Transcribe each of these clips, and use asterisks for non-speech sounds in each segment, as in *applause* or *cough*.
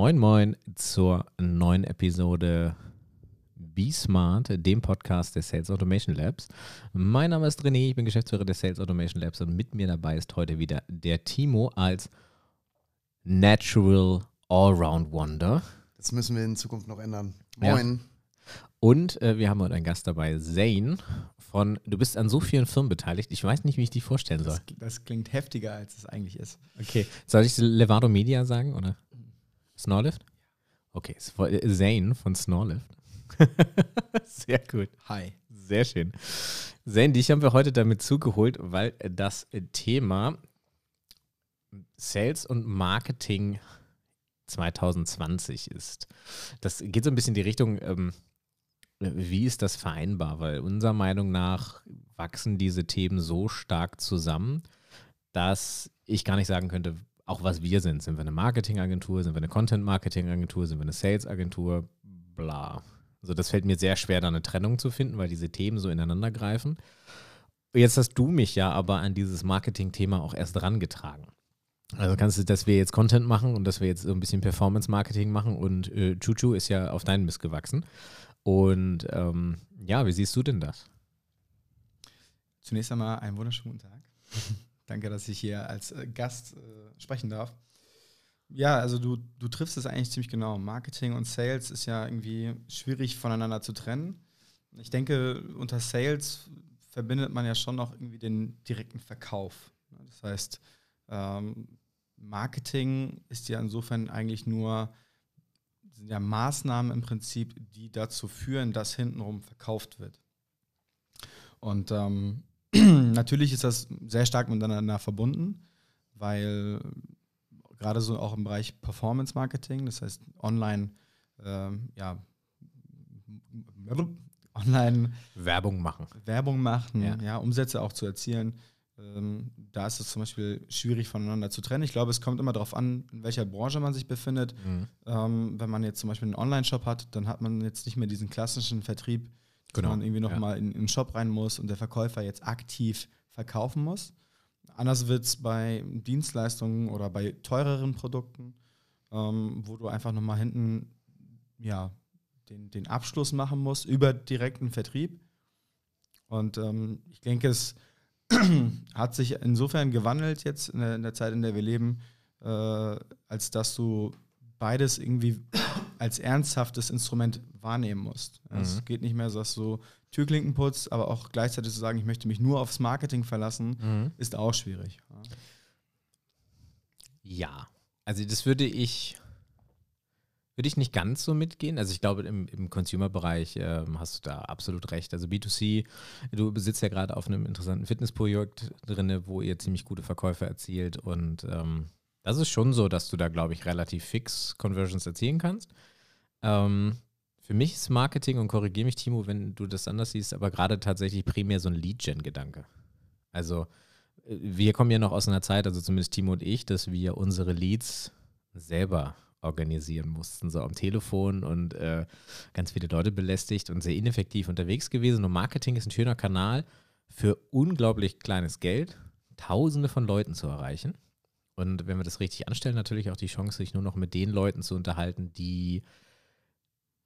Moin Moin zur neuen Episode Be Smart, dem Podcast der Sales Automation Labs. Mein Name ist René, ich bin Geschäftsführer der Sales Automation Labs und mit mir dabei ist heute wieder der Timo als Natural Allround Wonder. Das müssen wir in Zukunft noch ändern. Moin. Ja. Und äh, wir haben heute einen Gast dabei, Zane von, du bist an so vielen Firmen beteiligt, ich weiß nicht, wie ich dich vorstellen soll. Das, das klingt heftiger, als es eigentlich ist. Okay, soll ich Levado Media sagen oder Snorlift? Okay, Zane von Snorlift. *laughs* Sehr gut. Hi. Sehr schön. Zane, dich haben wir heute damit zugeholt, weil das Thema Sales und Marketing 2020 ist. Das geht so ein bisschen in die Richtung, ähm, wie ist das vereinbar? Weil unserer Meinung nach wachsen diese Themen so stark zusammen, dass ich gar nicht sagen könnte, auch was wir sind. Sind wir eine Marketingagentur, sind wir eine Content-Marketing-Agentur, sind wir eine Sales-Agentur, bla. Also das fällt mir sehr schwer, da eine Trennung zu finden, weil diese Themen so ineinander greifen. Jetzt hast du mich ja aber an dieses Marketing-Thema auch erst rangetragen. Also kannst du, dass wir jetzt Content machen und dass wir jetzt so ein bisschen Performance-Marketing machen und äh, Chuchu ist ja auf deinen Mist gewachsen. Und ähm, ja, wie siehst du denn das? Zunächst einmal einen wunderschönen guten Tag. *laughs* Danke, dass ich hier als äh, Gast äh, sprechen darf. Ja, also du, du triffst es eigentlich ziemlich genau. Marketing und Sales ist ja irgendwie schwierig voneinander zu trennen. Ich denke, unter Sales verbindet man ja schon noch irgendwie den direkten Verkauf. Das heißt, ähm, Marketing ist ja insofern eigentlich nur sind ja Maßnahmen im Prinzip, die dazu führen, dass hintenrum verkauft wird. Und ähm, *clears throat* natürlich ist das sehr stark miteinander verbunden, weil gerade so auch im Bereich Performance Marketing, das heißt online, ähm, ja, online Werbung machen. Werbung machen, ja. ja Umsätze auch zu erzielen. Ähm, da ist es zum Beispiel schwierig voneinander zu trennen. Ich glaube, es kommt immer darauf an, in welcher Branche man sich befindet. Mhm. Ähm, wenn man jetzt zum Beispiel einen Online-Shop hat, dann hat man jetzt nicht mehr diesen klassischen Vertrieb, genau. man irgendwie nochmal ja. in, in den Shop rein muss und der Verkäufer jetzt aktiv verkaufen muss. Anders wird es bei Dienstleistungen oder bei teureren Produkten, ähm, wo du einfach nochmal hinten ja, den, den Abschluss machen musst über direkten Vertrieb. Und ähm, ich denke, es *clears throat* hat sich insofern gewandelt jetzt in der, in der Zeit, in der wir leben, äh, als dass du beides irgendwie als ernsthaftes Instrument wahrnehmen musst. Mhm. Es geht nicht mehr so, dass du Türklinken putzt, aber auch gleichzeitig zu sagen, ich möchte mich nur aufs Marketing verlassen, mhm. ist auch schwierig. Ja, also das würde ich würde ich nicht ganz so mitgehen. Also ich glaube, im, im Consumer-Bereich äh, hast du da absolut recht. Also B2C, du besitzt ja gerade auf einem interessanten Fitnessprojekt drin, wo ihr ziemlich gute Verkäufe erzielt. Und ähm, das ist schon so, dass du da, glaube ich, relativ fix Conversions erzielen kannst. Ähm, für mich ist Marketing, und korrigiere mich, Timo, wenn du das anders siehst, aber gerade tatsächlich primär so ein Lead-Gen-Gedanke. Also äh, wir kommen ja noch aus einer Zeit, also zumindest Timo und ich, dass wir unsere Leads selber organisieren mussten, so am Telefon und äh, ganz viele Leute belästigt und sehr ineffektiv unterwegs gewesen. Und Marketing ist ein schöner Kanal für unglaublich kleines Geld, Tausende von Leuten zu erreichen. Und wenn wir das richtig anstellen, natürlich auch die Chance, sich nur noch mit den Leuten zu unterhalten, die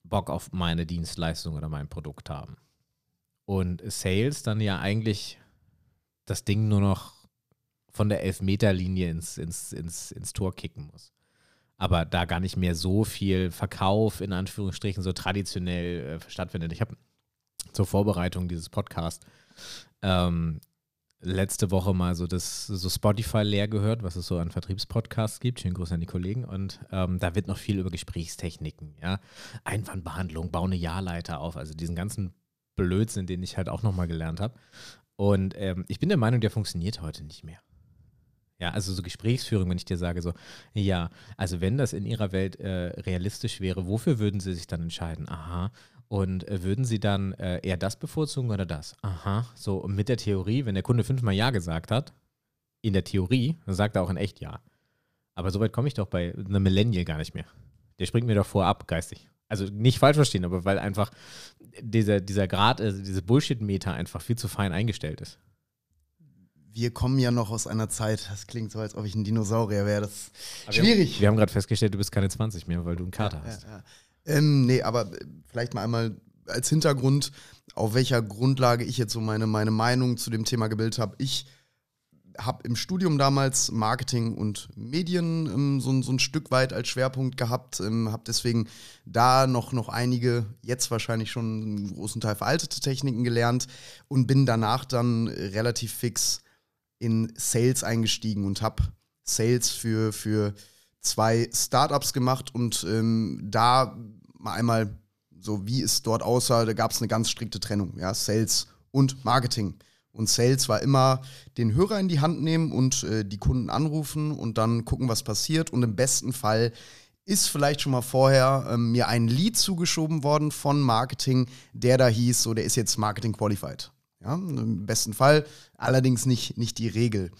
Bock auf meine Dienstleistung oder mein Produkt haben. Und Sales dann ja eigentlich das Ding nur noch von der Elfmeterlinie ins, ins, ins, ins Tor kicken muss aber da gar nicht mehr so viel Verkauf in Anführungsstrichen so traditionell äh, stattfindet. Ich habe zur Vorbereitung dieses Podcasts ähm, letzte Woche mal so das so Spotify leer gehört, was es so an Vertriebspodcasts gibt. Schönen Gruß an die Kollegen. Und ähm, da wird noch viel über Gesprächstechniken, ja, Einwandbehandlung, baue eine Jahrleiter auf, also diesen ganzen Blödsinn, den ich halt auch nochmal gelernt habe. Und ähm, ich bin der Meinung, der funktioniert heute nicht mehr. Ja, also so Gesprächsführung, wenn ich dir sage, so, ja, also wenn das in Ihrer Welt äh, realistisch wäre, wofür würden Sie sich dann entscheiden? Aha. Und äh, würden Sie dann äh, eher das bevorzugen oder das? Aha. So, mit der Theorie, wenn der Kunde fünfmal Ja gesagt hat, in der Theorie, dann sagt er auch in echt Ja. Aber so weit komme ich doch bei einem Millennial gar nicht mehr. Der springt mir doch vorab geistig. Also nicht falsch verstehen, aber weil einfach dieser, dieser Grad, also diese Bullshit-Meter einfach viel zu fein eingestellt ist wir kommen ja noch aus einer Zeit, das klingt so, als ob ich ein Dinosaurier wäre. Das ist schwierig. Wir haben, haben gerade festgestellt, du bist keine 20 mehr, weil du einen Kater ja, hast. Ja, ja. Ähm, nee, aber äh, vielleicht mal einmal als Hintergrund, auf welcher Grundlage ich jetzt so meine, meine Meinung zu dem Thema gebildet habe. Ich habe im Studium damals Marketing und Medien ähm, so, so, ein Stück weit als Schwerpunkt gehabt, ähm, habe deswegen da noch, noch einige, jetzt wahrscheinlich schon einen großen Teil veraltete Techniken gelernt und bin danach dann relativ fix in Sales eingestiegen und habe Sales für, für zwei Startups gemacht und ähm, da mal einmal so wie es dort aussah, da gab es eine ganz strikte Trennung, ja, Sales und Marketing. Und Sales war immer den Hörer in die Hand nehmen und äh, die Kunden anrufen und dann gucken, was passiert. Und im besten Fall ist vielleicht schon mal vorher ähm, mir ein Lead zugeschoben worden von Marketing, der da hieß, so der ist jetzt Marketing Qualified. Ja, im besten Fall, allerdings nicht, nicht die Regel.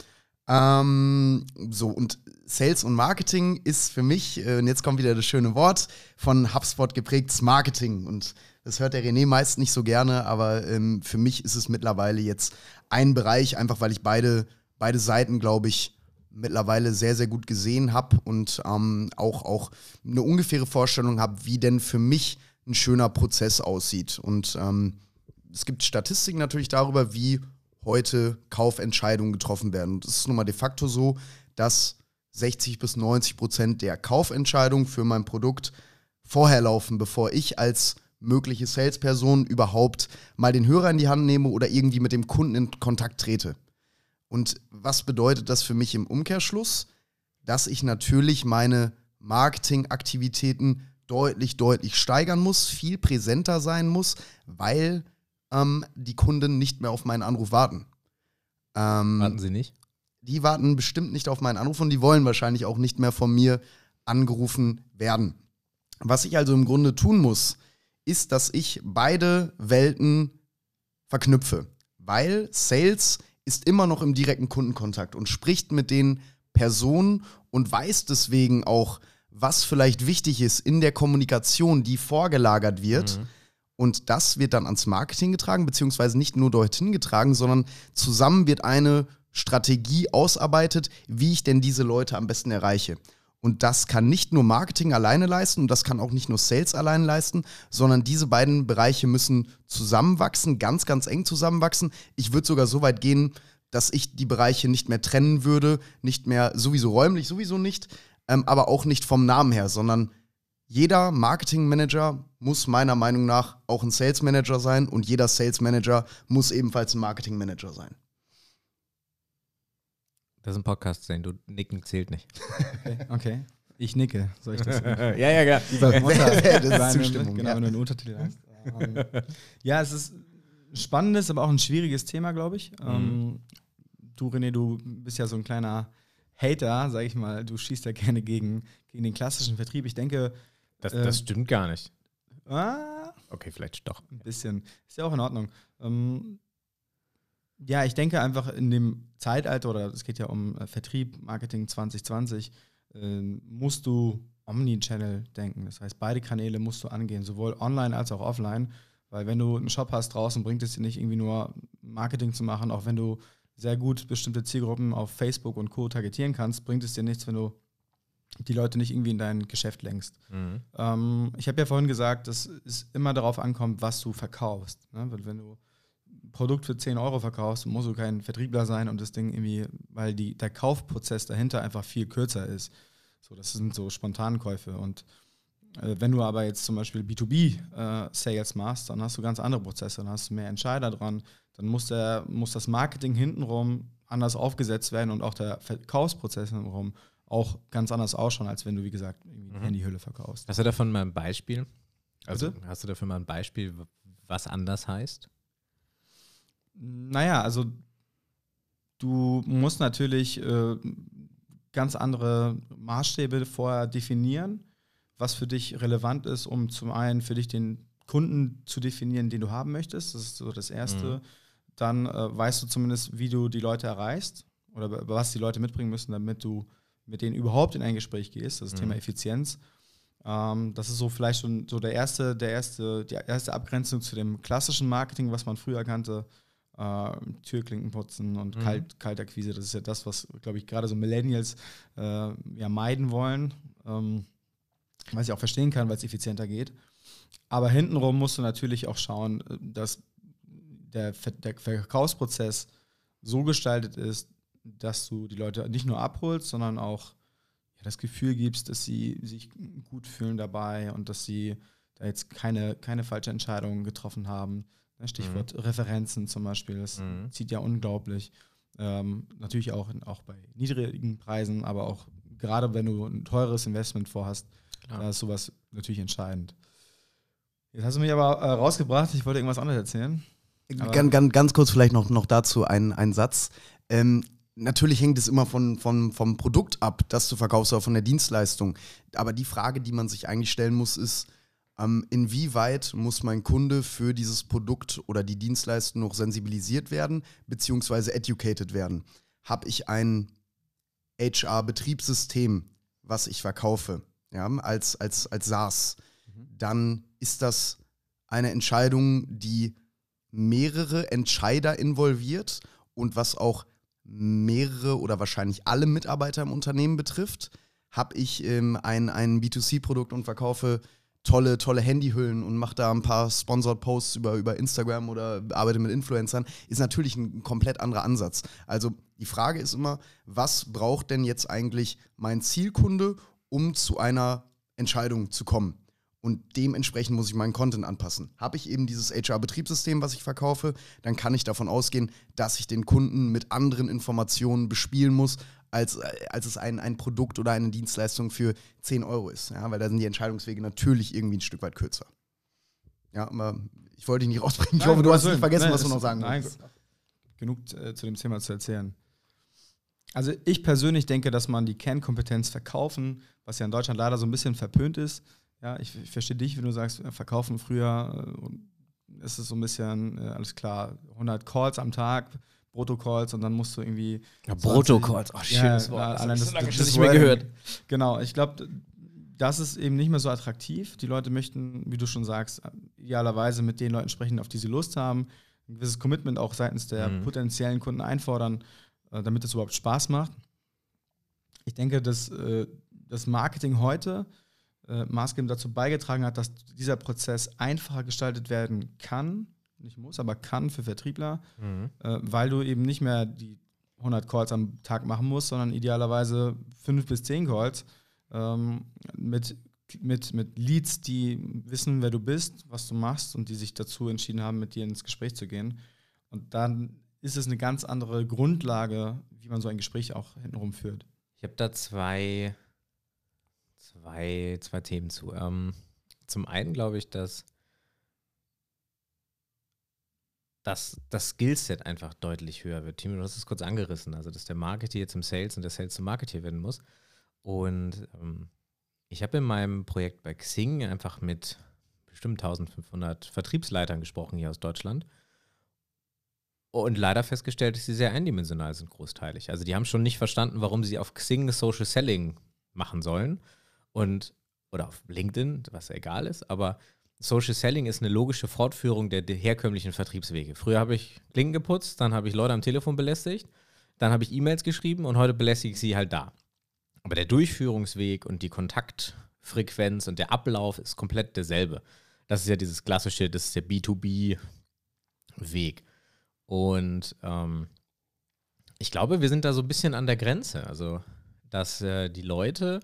Ähm, so, und Sales und Marketing ist für mich, äh, und jetzt kommt wieder das schöne Wort, von HubSpot geprägtes Marketing. Und das hört der René meist nicht so gerne, aber ähm, für mich ist es mittlerweile jetzt ein Bereich, einfach weil ich beide, beide Seiten, glaube ich, mittlerweile sehr, sehr gut gesehen habe und ähm, auch, auch eine ungefähre Vorstellung habe, wie denn für mich ein schöner Prozess aussieht. Und ähm, es gibt Statistiken natürlich darüber, wie heute Kaufentscheidungen getroffen werden. Und es ist nun mal de facto so, dass 60 bis 90 Prozent der Kaufentscheidungen für mein Produkt vorher laufen, bevor ich als mögliche Salesperson überhaupt mal den Hörer in die Hand nehme oder irgendwie mit dem Kunden in Kontakt trete. Und was bedeutet das für mich im Umkehrschluss? Dass ich natürlich meine Marketingaktivitäten deutlich, deutlich steigern muss, viel präsenter sein muss, weil ähm, die Kunden nicht mehr auf meinen Anruf warten. Ähm, warten sie nicht? Die warten bestimmt nicht auf meinen Anruf und die wollen wahrscheinlich auch nicht mehr von mir angerufen werden. Was ich also im Grunde tun muss, ist, dass ich beide Welten verknüpfe. Weil Sales ist immer noch im direkten Kundenkontakt und spricht mit den Personen und weiß deswegen auch, was vielleicht wichtig ist in der Kommunikation, die vorgelagert wird. Mhm und das wird dann ans Marketing getragen, beziehungsweise nicht nur dorthin getragen, sondern zusammen wird eine Strategie ausarbeitet, wie ich denn diese Leute am besten erreiche. Und das kann nicht nur Marketing alleine leisten und das kann auch nicht nur Sales alleine leisten, sondern diese beiden Bereiche müssen zusammenwachsen, ganz, ganz eng zusammenwachsen. Ich würde sogar so weit gehen, dass ich die Bereiche nicht mehr trennen würde, nicht mehr sowieso räumlich, sowieso nicht, ähm, aber auch nicht vom Namen her, sondern jeder Marketingmanager muss meiner Meinung nach auch ein Sales Manager sein und jeder Sales Manager muss ebenfalls ein Marketing Manager sein. Das ist ein Podcast sein, du nicken zählt nicht. Okay, okay. Ich nicke, soll ich das? *laughs* ja, ja, ja. *laughs* das ist Zustimmung. Genau, ja. wenn du einen Untertitel hast. Ähm, ja, es ist ein spannendes, aber auch ein schwieriges Thema, glaube ich. Mhm. Ähm, du, René, du bist ja so ein kleiner Hater, sag ich mal. Du schießt ja gerne gegen, gegen den klassischen Vertrieb. Ich denke, das, das äh, stimmt gar nicht. Ah, okay, vielleicht doch. Ein bisschen. Ist ja auch in Ordnung. Ähm, ja, ich denke einfach in dem Zeitalter, oder es geht ja um äh, Vertrieb, Marketing 2020, äh, musst du Omni-Channel denken. Das heißt, beide Kanäle musst du angehen, sowohl online als auch offline. Weil wenn du einen Shop hast draußen, bringt es dir nicht irgendwie nur Marketing zu machen, auch wenn du sehr gut bestimmte Zielgruppen auf Facebook und Co. targetieren kannst, bringt es dir nichts, wenn du die Leute nicht irgendwie in dein Geschäft lenkst. Mhm. Ähm, ich habe ja vorhin gesagt, dass es immer darauf ankommt, was du verkaufst. Ne? Wenn du Produkt für 10 Euro verkaufst, musst du kein Vertriebler sein und das Ding irgendwie, weil die, der Kaufprozess dahinter einfach viel kürzer ist. So, das sind so Spontankäufe. Und äh, wenn du aber jetzt zum Beispiel B2B-Sales äh, machst, dann hast du ganz andere Prozesse, dann hast du mehr Entscheider dran, dann muss, der, muss das Marketing hintenrum anders aufgesetzt werden und auch der Verkaufsprozess hintenrum auch ganz anders ausschauen, als wenn du, wie gesagt, irgendwie mhm. Handyhülle verkaufst. Hast du davon mal ein Beispiel? Also Bitte? hast du dafür mal ein Beispiel, was anders heißt? Naja, also du musst natürlich äh, ganz andere Maßstäbe vorher definieren, was für dich relevant ist, um zum einen für dich den Kunden zu definieren, den du haben möchtest. Das ist so das Erste. Mhm. Dann äh, weißt du zumindest, wie du die Leute erreichst oder was die Leute mitbringen müssen, damit du mit denen überhaupt in ein Gespräch gehst, das, ist mhm. Thema Effizienz. Ähm, das ist so vielleicht schon so der erste, der erste, die erste Abgrenzung zu dem klassischen Marketing, was man früher kannte. Äh, Türklinken putzen und mhm. Kalt, Kaltakquise. Das ist ja das, was, glaube ich, gerade so Millennials äh, ja meiden wollen. Ähm, was ich auch verstehen kann, weil es effizienter geht. Aber hintenrum musst du natürlich auch schauen, dass der, der Verkaufsprozess so gestaltet ist, dass du die Leute nicht nur abholst, sondern auch ja, das Gefühl gibst, dass sie sich gut fühlen dabei und dass sie da jetzt keine, keine falsche Entscheidungen getroffen haben. Ne, Stichwort mhm. Referenzen zum Beispiel, das mhm. zieht ja unglaublich. Ähm, natürlich auch, auch bei niedrigen Preisen, aber auch gerade wenn du ein teures Investment vorhast, Klar. da ist sowas natürlich entscheidend. Jetzt hast du mich aber äh, rausgebracht, ich wollte irgendwas anderes erzählen. Ganz, ganz, ganz kurz vielleicht noch, noch dazu ein, ein Satz. Ähm, natürlich hängt es immer von, von, vom Produkt ab, das du verkaufst, oder von der Dienstleistung. Aber die Frage, die man sich eigentlich stellen muss, ist, ähm, inwieweit muss mein Kunde für dieses Produkt oder die Dienstleistung noch sensibilisiert werden, beziehungsweise educated werden? Habe ich ein HR-Betriebssystem, was ich verkaufe, ja, als, als, als SaaS, mhm. dann ist das eine Entscheidung, die mehrere Entscheider involviert und was auch mehrere oder wahrscheinlich alle Mitarbeiter im Unternehmen betrifft. Habe ich ähm, ein, ein B2C-Produkt und verkaufe tolle, tolle Handyhüllen und mache da ein paar Sponsored Posts über, über Instagram oder arbeite mit Influencern, ist natürlich ein komplett anderer Ansatz. Also die Frage ist immer, was braucht denn jetzt eigentlich mein Zielkunde, um zu einer Entscheidung zu kommen? Und dementsprechend muss ich meinen Content anpassen. Habe ich eben dieses HR-Betriebssystem, was ich verkaufe, dann kann ich davon ausgehen, dass ich den Kunden mit anderen Informationen bespielen muss, als, als es ein, ein Produkt oder eine Dienstleistung für 10 Euro ist. Ja, weil da sind die Entscheidungswege natürlich irgendwie ein Stück weit kürzer. Ja, aber ich wollte dich nicht rausbringen. Ich nein, hoffe, du hast nicht vergessen, nein, was du noch sagen nein, wolltest. Genug äh, zu dem Thema zu erzählen. Also ich persönlich denke, dass man die Kernkompetenz verkaufen, was ja in Deutschland leider so ein bisschen verpönt ist, ja, ich, ich verstehe dich, wenn du sagst, äh, verkaufen früher äh, ist es so ein bisschen, äh, alles klar, 100 Calls am Tag, Brutto-Calls und dann musst du irgendwie. Ja, Brutto-Calls, oh, schönes ja, Wort. Allein das, das, das, das nicht mehr gehört. Genau, ich glaube, das ist eben nicht mehr so attraktiv. Die Leute möchten, wie du schon sagst, idealerweise mit den Leuten sprechen, auf die sie Lust haben, ein gewisses Commitment auch seitens der mhm. potenziellen Kunden einfordern, äh, damit es überhaupt Spaß macht. Ich denke, dass äh, das Marketing heute äh, maßgebend dazu beigetragen hat, dass dieser Prozess einfacher gestaltet werden kann, nicht muss, aber kann für Vertriebler, mhm. äh, weil du eben nicht mehr die 100 Calls am Tag machen musst, sondern idealerweise 5 bis 10 Calls ähm, mit, mit, mit Leads, die wissen, wer du bist, was du machst und die sich dazu entschieden haben, mit dir ins Gespräch zu gehen. Und dann ist es eine ganz andere Grundlage, wie man so ein Gespräch auch hintenrum führt. Ich habe da zwei zwei, zwei Themen zu. Ähm, zum einen glaube ich, dass dass das Skillset einfach deutlich höher wird. Timo, du hast es kurz angerissen, also dass der Marketer jetzt im Sales und der Sales zum Marketer werden muss. Und ähm, ich habe in meinem Projekt bei Xing einfach mit bestimmt 1500 Vertriebsleitern gesprochen hier aus Deutschland und leider festgestellt, dass sie sehr eindimensional sind, großteilig. Also die haben schon nicht verstanden, warum sie auf Xing Social Selling machen sollen und, oder auf LinkedIn, was egal ist, aber Social Selling ist eine logische Fortführung der, herkömmlichen Vertriebswege. Früher habe ich Klinken geputzt, dann habe ich Leute am Telefon belästigt, dann habe ich E-Mails geschrieben und heute belästige ich sie halt da. Aber der Durchführungsweg und die Kontaktfrequenz und der Ablauf ist komplett derselbe. Das ist ja dieses klassische, das ist der B2B-Weg. Und ähm, ich glaube, wir sind da so ein bisschen an der Grenze. Also dass äh, die Leute,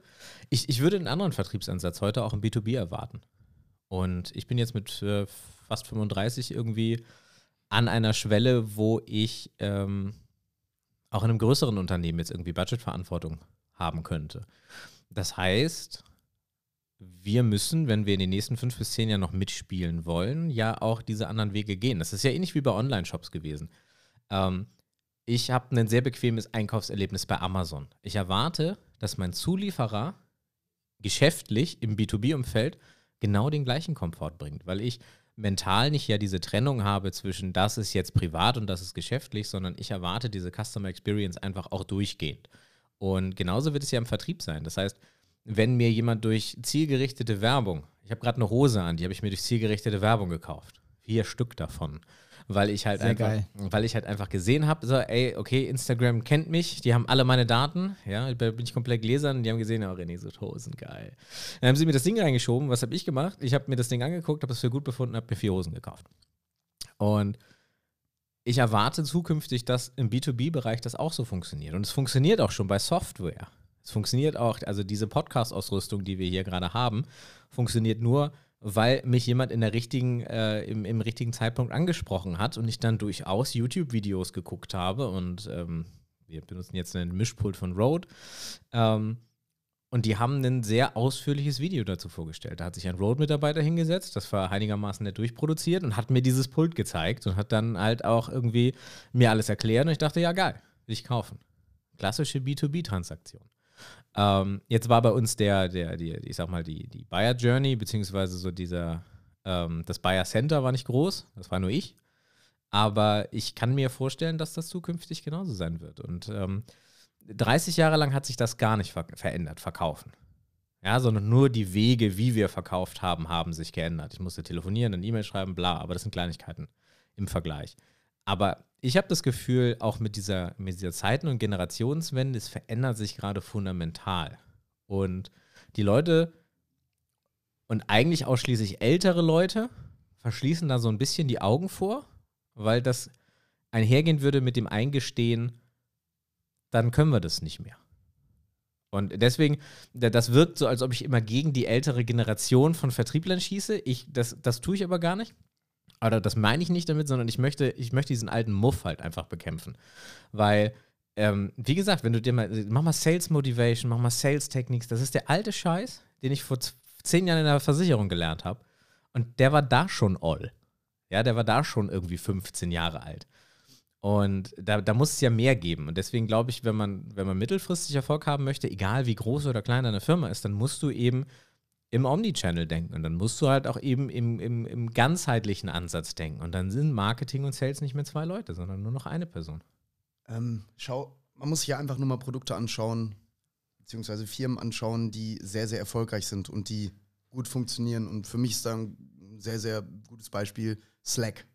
ich, ich würde einen anderen Vertriebsansatz heute auch im B2B erwarten. Und ich bin jetzt mit äh, fast 35 irgendwie an einer Schwelle, wo ich ähm, auch in einem größeren Unternehmen jetzt irgendwie Budgetverantwortung haben könnte. Das heißt, wir müssen, wenn wir in den nächsten fünf bis zehn Jahren noch mitspielen wollen, ja auch diese anderen Wege gehen. Das ist ja ähnlich wie bei Online-Shops gewesen. Ähm, ich habe ein sehr bequemes Einkaufserlebnis bei Amazon. Ich erwarte, dass mein Zulieferer geschäftlich im B2B-Umfeld genau den gleichen Komfort bringt, weil ich mental nicht ja diese Trennung habe zwischen das ist jetzt privat und das ist geschäftlich, sondern ich erwarte diese Customer Experience einfach auch durchgehend. Und genauso wird es ja im Vertrieb sein. Das heißt, wenn mir jemand durch zielgerichtete Werbung, ich habe gerade eine Hose an, die habe ich mir durch zielgerichtete Werbung gekauft. vier Stück davon. Weil ich halt Sehr einfach, geil. weil ich halt einfach gesehen habe, so, ey, okay, Instagram kennt mich, die haben alle meine Daten, ja, da bin ich komplett gläsern, die haben gesehen, oh, René, so Hosen, geil. Dann haben sie mir das Ding reingeschoben, was habe ich gemacht? Ich habe mir das Ding angeguckt, habe es für gut befunden, habe mir vier Hosen gekauft. Und ich erwarte zukünftig, dass im B2B-Bereich das auch so funktioniert. Und es funktioniert auch schon bei Software. Es funktioniert auch, also diese Podcast-Ausrüstung, die wir hier gerade haben, funktioniert nur, weil mich jemand in der richtigen, äh, im, im richtigen Zeitpunkt angesprochen hat und ich dann durchaus YouTube-Videos geguckt habe und ähm, wir benutzen jetzt einen Mischpult von Rode. Ähm, und die haben ein sehr ausführliches Video dazu vorgestellt. Da hat sich ein Rode-Mitarbeiter hingesetzt, das war einigermaßen nett durchproduziert und hat mir dieses Pult gezeigt und hat dann halt auch irgendwie mir alles erklärt und ich dachte, ja geil, will ich kaufen. Klassische B2B-Transaktion. Ähm, jetzt war bei uns der, der, die, ich sag mal, die, die Buyer Journey, beziehungsweise so dieser, ähm, das Buyer Center war nicht groß, das war nur ich. Aber ich kann mir vorstellen, dass das zukünftig genauso sein wird. Und ähm, 30 Jahre lang hat sich das gar nicht ver verändert, verkaufen. Ja, sondern nur die Wege, wie wir verkauft haben, haben sich geändert. Ich musste telefonieren, eine E-Mail schreiben, bla, aber das sind Kleinigkeiten im Vergleich. Aber ich habe das Gefühl, auch mit dieser, mit dieser Zeiten- und Generationswende, es verändert sich gerade fundamental. Und die Leute und eigentlich ausschließlich ältere Leute verschließen da so ein bisschen die Augen vor, weil das einhergehen würde mit dem Eingestehen, dann können wir das nicht mehr. Und deswegen, da- das wirkt so, als ob ich immer gegen die ältere Generation von Vertrieblern schieße. Ich, das, das tue ich aber gar nicht. Oder das meine ich nicht damit, sondern ich möchte, ich möchte diesen alten Muff halt einfach bekämpfen. Weil, ähm, wie gesagt, wenn du dir mal, mach mal Sales Motivation, mach mal Sales Techniques, das ist der alte Scheiß, den ich vor zehn Jahren in der Versicherung gelernt habe. Und der war da schon all. Ja, der war da schon irgendwie 15 Jahre alt. Und da, da muss es ja mehr geben. Und deswegen glaube ich, wenn man, wenn man mittelfristig Erfolg haben möchte, egal wie groß oder klein deine Firma ist, dann musst du eben im Omnichannel denken. Und dann musst du halt auch eben im, im, im ganzheitlichen Ansatz denken. Und dann sind Marketing und Sales nicht mehr zwei Leute, sondern nur noch eine Person. Ähm, schau, man muss sich ja einfach nur mal Produkte anschauen, beziehungsweise Firmen anschauen, die sehr, sehr erfolgreich sind und die gut funktionieren. Und für mich ist da ein sehr, sehr gutes Beispiel Slack,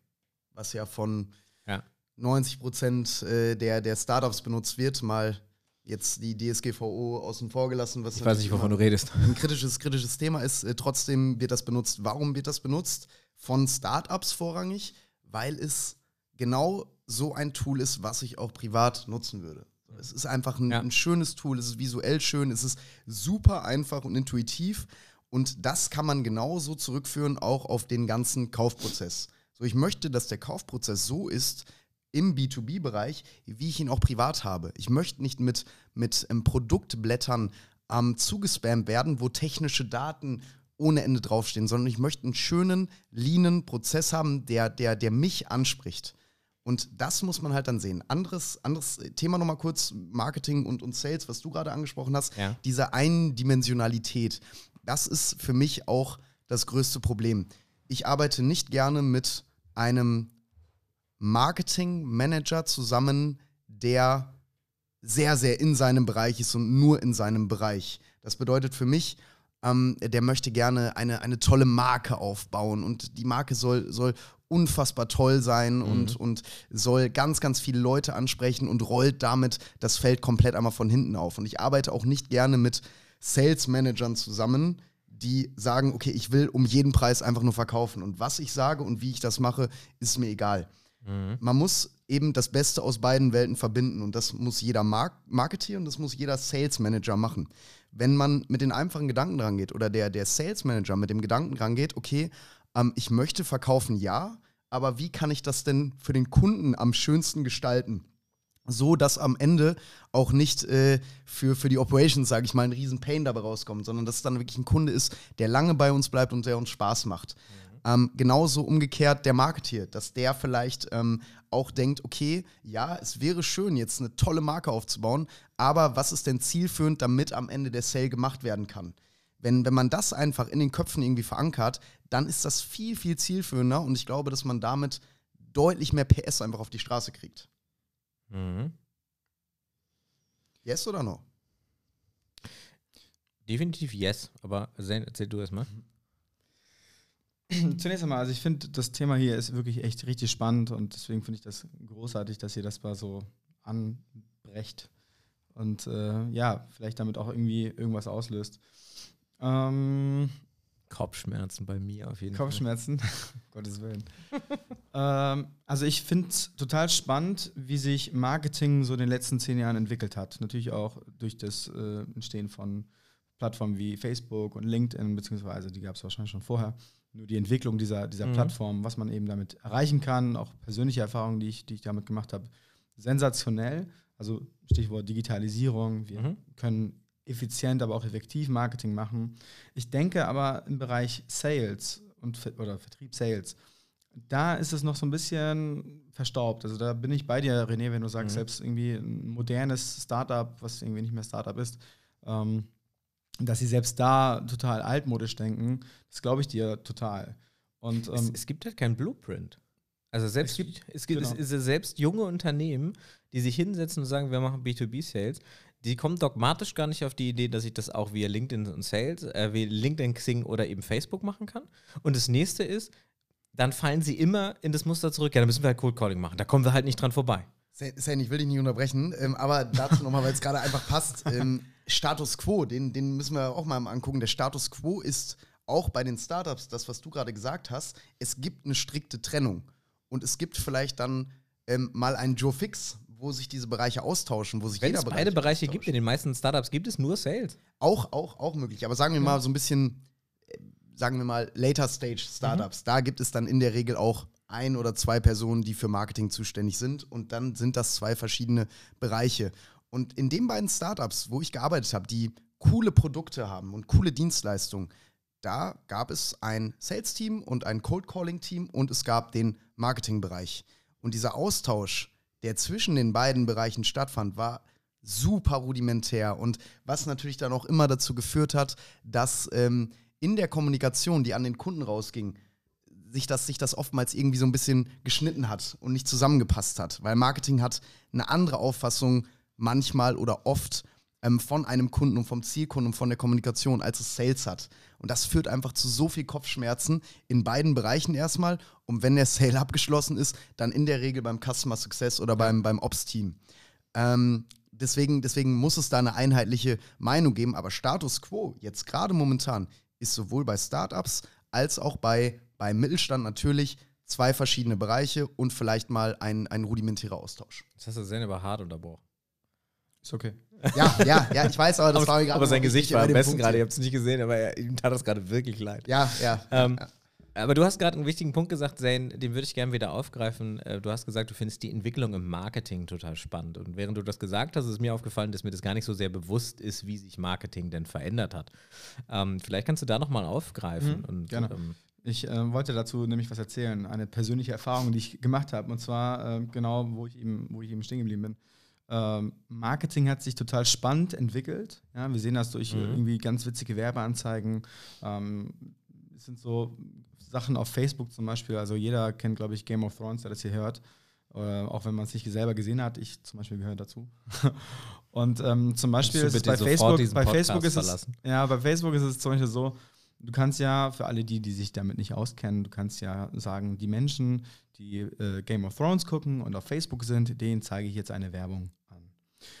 was ja von Ja. 90 Prozent äh, der, der Startups benutzt wird. Mal jetzt die DSGVO außen vor gelassen, was Ich weiß nicht, wovon du redest. ein kritisches, kritisches Thema ist. Äh, trotzdem wird das benutzt. Warum wird das benutzt? Von Startups vorrangig, weil es genau so ein Tool ist, was ich auch privat nutzen würde. Es ist einfach ein, Ja. ein schönes Tool, es ist visuell schön, es ist super einfach und intuitiv. Und das kann man genauso zurückführen auch auf den ganzen Kaufprozess. So, ich möchte, dass der Kaufprozess so ist im B2B-Bereich, wie ich ihn auch privat habe. Ich möchte nicht mit, mit ähm, Produktblättern ähm, zugespammt werden, wo technische Daten ohne Ende draufstehen, sondern ich möchte einen schönen, leanen Prozess haben, der, der, der mich anspricht. Und das muss man halt dann sehen. Anderes, anderes Thema nochmal kurz, Marketing und, und Sales, was du gerade angesprochen hast, Ja. diese Eindimensionalität, das ist für mich auch das größte Problem. Ich arbeite nicht gerne mit einem Marketing-Manager zusammen, der sehr, sehr in seinem Bereich ist und nur in seinem Bereich. Das bedeutet für mich, ähm, der möchte gerne eine, eine tolle Marke aufbauen und die Marke soll, soll unfassbar toll sein und, und soll ganz, ganz viele Leute ansprechen und rollt damit das Feld komplett einmal von hinten auf. Und ich arbeite auch nicht gerne mit Sales-Managern zusammen, die sagen, okay, ich will um jeden Preis einfach nur verkaufen. Und was ich sage und wie ich das mache, ist mir egal. Man muss eben das Beste aus beiden Welten verbinden und das muss jeder Mar Marketeer und das muss jeder Sales Manager machen. Wenn man mit den einfachen Gedanken dran geht oder der, der Sales Manager mit dem Gedanken dran geht, okay, ähm, ich möchte verkaufen, ja, aber wie kann ich das denn für den Kunden am schönsten gestalten? so dass am Ende auch nicht äh, für, für die Operations, sage ich mal, ein riesen Pain dabei rauskommt, sondern dass es dann wirklich ein Kunde ist, der lange bei uns bleibt und der uns Spaß macht. Ähm, genauso umgekehrt der Marketeer, dass der vielleicht ähm, auch denkt, okay, ja, es wäre schön, jetzt eine tolle Marke aufzubauen, aber was ist denn zielführend, damit am Ende der Sale gemacht werden kann? Wenn, wenn man das einfach in den Köpfen irgendwie verankert, dann ist das viel, viel zielführender und ich glaube, dass man damit deutlich mehr PS einfach auf die Straße kriegt. Mhm. Yes oder no? Definitiv yes, aber erzähl du erstmal. *clears throat* Zunächst einmal, also ich finde, das Thema hier ist wirklich echt richtig spannend und deswegen finde ich das großartig, dass ihr das mal so anbrecht und äh, ja, vielleicht damit auch irgendwie irgendwas auslöst. Ähm, Kopfschmerzen bei mir auf jeden Kopfschmerzen, *laughs* Gottes Willen. *laughs* ähm, also ich finde es total spannend, wie sich Marketing so in den letzten zehn Jahren entwickelt hat. Natürlich auch durch das äh, Entstehen von Plattformen wie Facebook und LinkedIn, beziehungsweise die gab es wahrscheinlich schon vorher. Nur die Entwicklung dieser, dieser mhm. Plattform, was man eben damit erreichen kann, auch persönliche Erfahrungen, die ich, die ich damit gemacht habe, sensationell. Also Stichwort Digitalisierung. Wir mhm. können effizient, aber auch effektiv Marketing machen. Ich denke aber im Bereich Sales und oder Vertrieb Sales, da ist es noch so ein bisschen verstaubt. Also da bin ich bei dir, René, wenn du sagst, mhm. selbst irgendwie ein modernes Startup, was irgendwie nicht mehr Startup ist, ähm, dass sie selbst da total altmodisch denken, das glaube ich dir total. Und, ähm, es, es, gibt halt keinen Blueprint. Also selbst, es gibt, es gibt genau. es, es selbst junge Unternehmen, die sich hinsetzen und sagen, wir machen B2B-Sales, die kommen dogmatisch gar nicht auf die Idee, dass ich das auch via LinkedIn und Sales, äh, via LinkedIn, Xing oder eben Facebook machen kann. Und das nächste ist, dann fallen sie immer in das Muster zurück. Ja, dann müssen wir halt Cold Calling machen. Da kommen wir halt nicht dran vorbei. Sane, ich will dich nicht unterbrechen, ähm, aber dazu nochmal, weil es gerade einfach passt. *laughs* Ähm, Status Quo, den, den müssen wir auch mal angucken. Der Status Quo ist auch bei den Startups, das, was du gerade gesagt hast, es gibt eine strikte Trennung. Und es gibt vielleicht dann ähm, mal einen Joe Fix, wo sich diese Bereiche austauschen, wo sich Wenn jeder es beide Bereiche gibt, in den meisten Startups gibt es nur Sales. Auch, auch, auch möglich. Aber sagen wir mal so ein bisschen, äh, sagen wir mal, Later Stage Startups. Mhm. Da gibt es dann in der Regel auch ein oder zwei Personen, die für Marketing zuständig sind. Und dann sind das zwei verschiedene Bereiche. Und in den beiden Startups, wo ich gearbeitet habe, die coole Produkte haben und coole Dienstleistungen, da gab es ein Sales-Team und ein Cold-Calling-Team und es gab den Marketing-Bereich. Und dieser Austausch der zwischen den beiden Bereichen stattfand, war super rudimentär und was natürlich dann auch immer dazu geführt hat, dass ähm, in der Kommunikation, die an den Kunden rausging, sich das, sich das oftmals irgendwie so ein bisschen geschnitten hat und nicht zusammengepasst hat, weil Marketing hat eine andere Auffassung manchmal oder oft ähm, von einem Kunden und vom Zielkunden und von der Kommunikation, als es Sales hat. Und das führt einfach zu so viel Kopfschmerzen in beiden Bereichen erstmal. Und wenn der *laughs* Sale abgeschlossen ist, dann in der Regel beim Customer Success oder beim, beim Ops-Team. Ähm, deswegen, deswegen muss es da eine einheitliche Meinung geben. Aber Status quo, jetzt gerade momentan, ist sowohl bei Startups als auch bei, beim Mittelstand natürlich zwei verschiedene Bereiche und vielleicht mal ein, ein rudimentärer Austausch. Das hast du sehr aber hart unterbrochen. Ist okay. Ja, ja, ja, ich weiß, aber das aber, war gerade. Aber sein Gesicht war am besten gerade, ihr habt es nicht gesehen, aber er, ihm tat das gerade wirklich leid. Ja, ja. Ähm, ja. Aber du hast gerade einen wichtigen Punkt gesagt, Zane, den würde ich gerne wieder aufgreifen. Äh, du hast gesagt, du findest die Entwicklung im Marketing total spannend. Und während du das gesagt hast, ist mir aufgefallen, dass mir das gar nicht so sehr bewusst ist, wie sich Marketing denn verändert hat. Ähm, vielleicht kannst du da nochmal aufgreifen. Mhm, und, gerne. Ähm, ich äh, wollte dazu nämlich was erzählen, eine persönliche Erfahrung, die ich gemacht habe. Und zwar äh, genau, wo ich eben, wo ich eben stehen geblieben bin. Ähm, Marketing hat sich total spannend entwickelt. Ja, wir sehen das durch mhm. irgendwie ganz witzige Werbeanzeigen. Ähm, es sind so Sachen auf Facebook zum Beispiel. Also jeder kennt, glaube ich, Game of Thrones, der das hier hört. Äh, auch wenn man es nicht selber gesehen hat. Ich zum Beispiel gehöre dazu. *laughs* Und ähm, zum Beispiel bei Facebook, bei Facebook ist es, ja, bei Facebook ist es zum Beispiel so, du kannst ja, für alle die, die sich damit nicht auskennen, du kannst ja sagen, die Menschen, die äh, Game of Thrones gucken und auf Facebook sind, denen zeige ich jetzt eine Werbung an.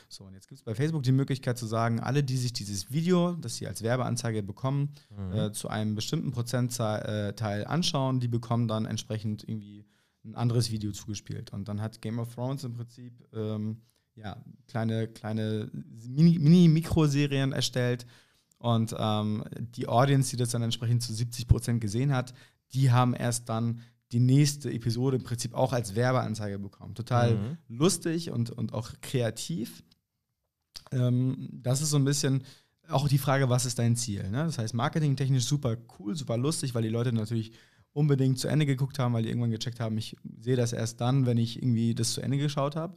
So, und jetzt gibt es bei Facebook die Möglichkeit zu sagen, alle, die sich dieses Video, das sie als Werbeanzeige bekommen, mhm. äh, zu einem bestimmten Prozentteil äh, anschauen, die bekommen dann entsprechend irgendwie ein anderes Video zugespielt. Und dann hat Game of Thrones im Prinzip ähm, ja, kleine, kleine Mini-Mikroserien erstellt. Und ähm, die Audience, die das dann entsprechend zu 70 Prozent gesehen hat, die haben erst dann die nächste Episode im Prinzip auch als Werbeanzeige bekommen. Total mhm. lustig und, und auch kreativ. Ähm, das ist so ein bisschen auch die Frage, was ist dein Ziel? Ne? Das heißt, marketingtechnisch super cool, super lustig, weil die Leute natürlich unbedingt zu Ende geguckt haben, weil die irgendwann gecheckt haben, ich sehe das erst dann, wenn ich irgendwie das zu Ende geschaut habe.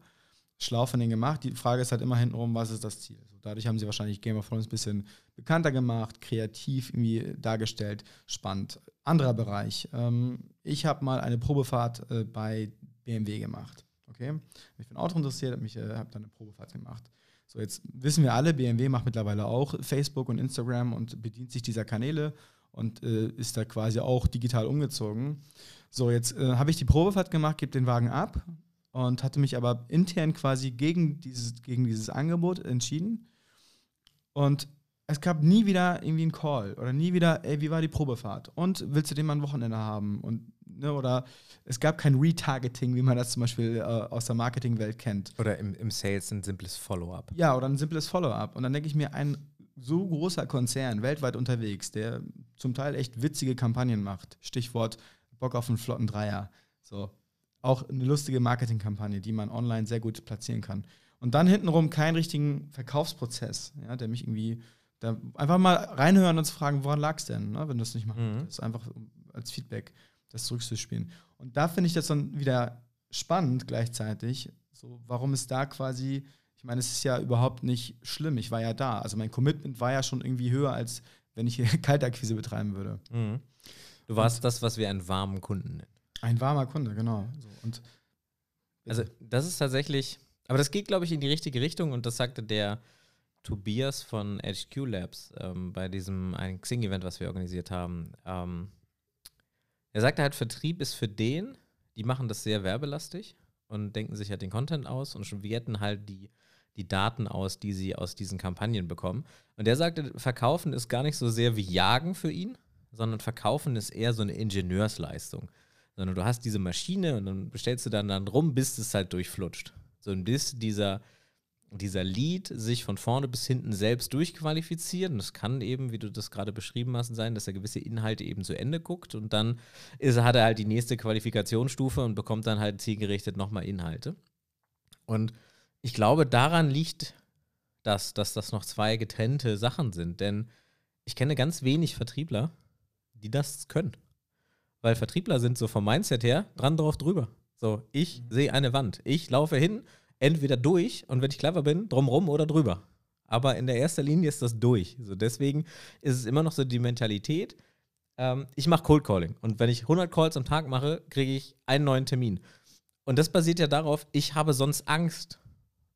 Schlau von denen gemacht. Die Frage ist halt immer hintenrum, was ist das Ziel? So, dadurch haben sie wahrscheinlich Game of Thrones ein bisschen bekannter gemacht, kreativ irgendwie dargestellt, spannend. Anderer Bereich. Ähm, ich habe mal eine Probefahrt äh, bei BMW gemacht. Okay? Ich bin Auto interessiert, habe äh, hab dann eine Probefahrt gemacht. So, jetzt wissen wir alle, BMW macht mittlerweile auch Facebook und Instagram und bedient sich dieser Kanäle. und äh, ist da quasi auch digital umgezogen. So, jetzt äh, habe ich die Probefahrt gemacht, gebe den Wagen ab und hatte mich aber intern quasi gegen dieses, gegen dieses Angebot entschieden. Und es gab nie wieder irgendwie einen Call oder nie wieder, ey, wie war die Probefahrt? Und willst du den mal ein Wochenende haben? Und, ne, oder es gab kein Retargeting, wie man das zum Beispiel äh, aus der Marketingwelt kennt. Oder im, im Sales ein simples Follow-up. Ja, oder ein simples Follow-up. Und dann denke ich mir, ein so großer Konzern, weltweit unterwegs, der zum Teil echt witzige Kampagnen macht. Stichwort Bock auf einen flotten Dreier. So. Auch eine lustige Marketingkampagne, die man online sehr gut platzieren kann. Und dann hintenrum keinen richtigen Verkaufsprozess, ja, der mich irgendwie da einfach mal reinhören und zu fragen, woran lag es denn, ne, wenn du es nicht machst. Mhm. Das ist einfach als Feedback, das zurückzuspielen. Und da finde ich das dann wieder spannend gleichzeitig. So, warum ist da quasi, ich meine, es ist ja überhaupt nicht schlimm. Ich war ja da. Also mein Commitment war ja schon irgendwie höher, als wenn ich hier *laughs* Kaltakquise betreiben würde. Mhm. Du warst und, das, was wir einen warmen Kunden nennen. Ein warmer Kunde, genau. So, und also das ist tatsächlich, aber das geht, glaube ich, in die richtige Richtung und das sagte der Tobias von HQ Labs ähm, bei diesem Xing-Event, was wir organisiert haben. Ähm, er sagte halt, Vertrieb ist für den, die machen das sehr werbelastig und denken sich halt den Content aus und werten halt die, die Daten aus, die sie aus diesen Kampagnen bekommen. Und er sagte, Verkaufen ist gar nicht so sehr wie Jagen für ihn, sondern Verkaufen ist eher so eine Ingenieursleistung. Sondern du hast diese Maschine und dann bestellst du dann, dann rum, bis es halt durchflutscht. So ein bis dieser dieser Lead sich von vorne bis hinten selbst durchqualifiziert. Und es kann eben, wie du das gerade beschrieben hast, sein, dass er gewisse Inhalte eben zu Ende guckt und dann ist, hat er halt die nächste Qualifikationsstufe und bekommt dann halt zielgerichtet nochmal Inhalte. Und ich glaube, daran liegt das, dass das noch zwei getrennte Sachen sind. Denn ich kenne ganz wenig Vertriebler, die das können. Weil Vertriebler sind so vom Mindset her dran drauf drüber. So, ich mhm. sehe eine Wand. Ich laufe hin, entweder durch und wenn ich clever bin, drumrum oder drüber. Aber in der ersten Linie ist das durch. So deswegen ist es immer noch so die Mentalität. Ähm, ich mache Cold Calling und wenn ich 100 Calls am Tag mache, kriege ich einen neuen Termin. Und das basiert ja darauf, ich habe sonst Angst.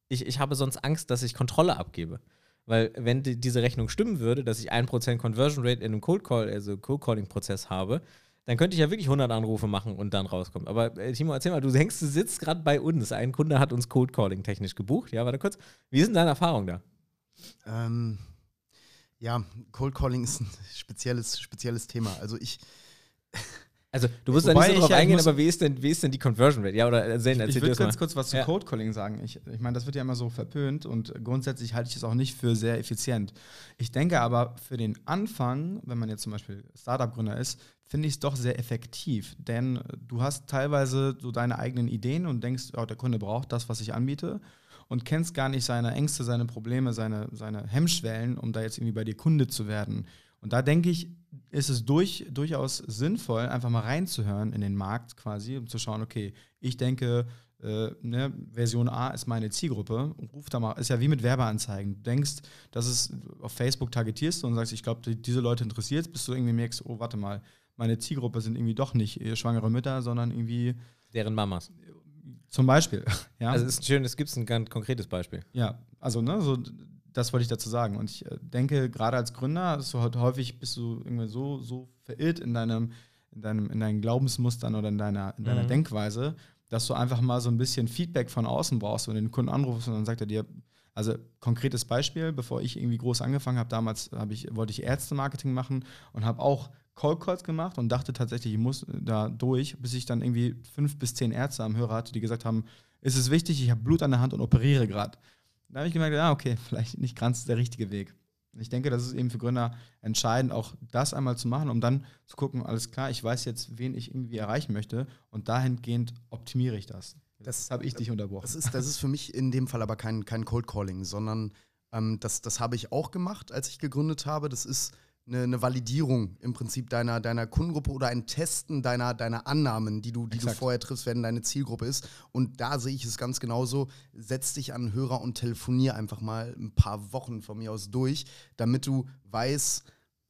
Ich, ich habe sonst Angst, dass ich Kontrolle abgebe. Weil wenn die, diese Rechnung stimmen würde, dass ich 1% Conversion Rate in einem Cold Call, also Cold Calling Prozess habe, dann könnte ich ja wirklich 100 Anrufe machen und dann rauskommen. Aber äh, Timo, erzähl mal, du denkst, du sitzt gerade bei uns. Ein Kunde hat uns Cold Calling technisch gebucht. Ja, warte kurz. Wie denn deine Erfahrung da? Ähm, ja, Cold Calling ist ein *laughs* spezielles, spezielles Thema. Also ich. *laughs* Also du musst da nicht so drauf eingehen, aber wie ist, denn, wie ist denn die Conversion Rate? Ja, oder erzählen, erzähl Ich, ich würde ganz kurz was zu ja. Code Calling sagen. Ich, ich meine, das wird ja immer so verpönt und grundsätzlich halte ich es auch nicht für sehr effizient. Ich denke aber für den Anfang, wenn man jetzt zum Beispiel Startup-Gründer ist, finde ich es doch sehr effektiv. Denn du hast teilweise so deine eigenen Ideen und denkst, oh, der Kunde braucht das, was ich anbiete und kennst gar nicht seine Ängste, seine Probleme, seine, seine Hemmschwellen, um da jetzt irgendwie bei dir Kunde zu werden. Und da denke ich, ist es durch, durchaus sinnvoll, einfach mal reinzuhören in den Markt quasi, um zu schauen, okay, ich denke, äh, ne, Version A ist meine Zielgruppe. Ruf da mal, ist ja wie mit Werbeanzeigen. Du denkst, dass es auf Facebook targetierst und sagst, ich glaube, die, diese Leute interessiert, bis du irgendwie merkst, oh, warte mal, meine Zielgruppe sind irgendwie doch nicht schwangere Mütter, sondern irgendwie. Deren Mamas. Zum Beispiel. *laughs* Ja. Also es ist schön, es gibt ein ganz konkretes Beispiel. Ja, also ne, so das wollte ich dazu sagen. Und ich äh, denke, gerade als Gründer, ist halt häufig bist du irgendwie so, so verirrt in deinem, in deinem, in deinen Glaubensmustern oder in deiner, in deiner mhm. Denkweise, dass du einfach mal so ein bisschen Feedback von außen brauchst und den Kunden anrufst und dann sagt er dir, also konkretes Beispiel, bevor ich irgendwie groß angefangen habe, damals hab ich, wollte ich Ärzte-Marketing machen und habe auch Cold Calls gemacht und dachte tatsächlich, ich muss da durch, bis ich dann irgendwie fünf bis zehn Ärzte am Hörer hatte, die gesagt haben, ist es wichtig, ich habe Blut an der Hand und operiere gerade. Da habe ich gemerkt, ja, okay, *laughs* vielleicht nicht ganz der richtige Weg. Ich denke, das ist eben für Gründer entscheidend, auch das einmal zu machen, um dann zu gucken, alles klar, ich weiß jetzt, wen ich irgendwie erreichen möchte und dahingehend optimiere ich das. Das habe ich dich unterbrochen. Das ist, das ist für mich in dem Fall aber kein, kein Cold Calling, sondern ähm, das, das habe ich auch gemacht, als ich gegründet habe. Das ist eine, eine, Validierung im Prinzip deiner, deiner Kundengruppe oder ein Testen deiner, deiner Annahmen, die du, die du vorher triffst, wenn deine Zielgruppe ist. Und da sehe ich es ganz genauso. Setz dich an Hörer und telefonier einfach mal ein paar Wochen von mir aus durch, damit du weißt,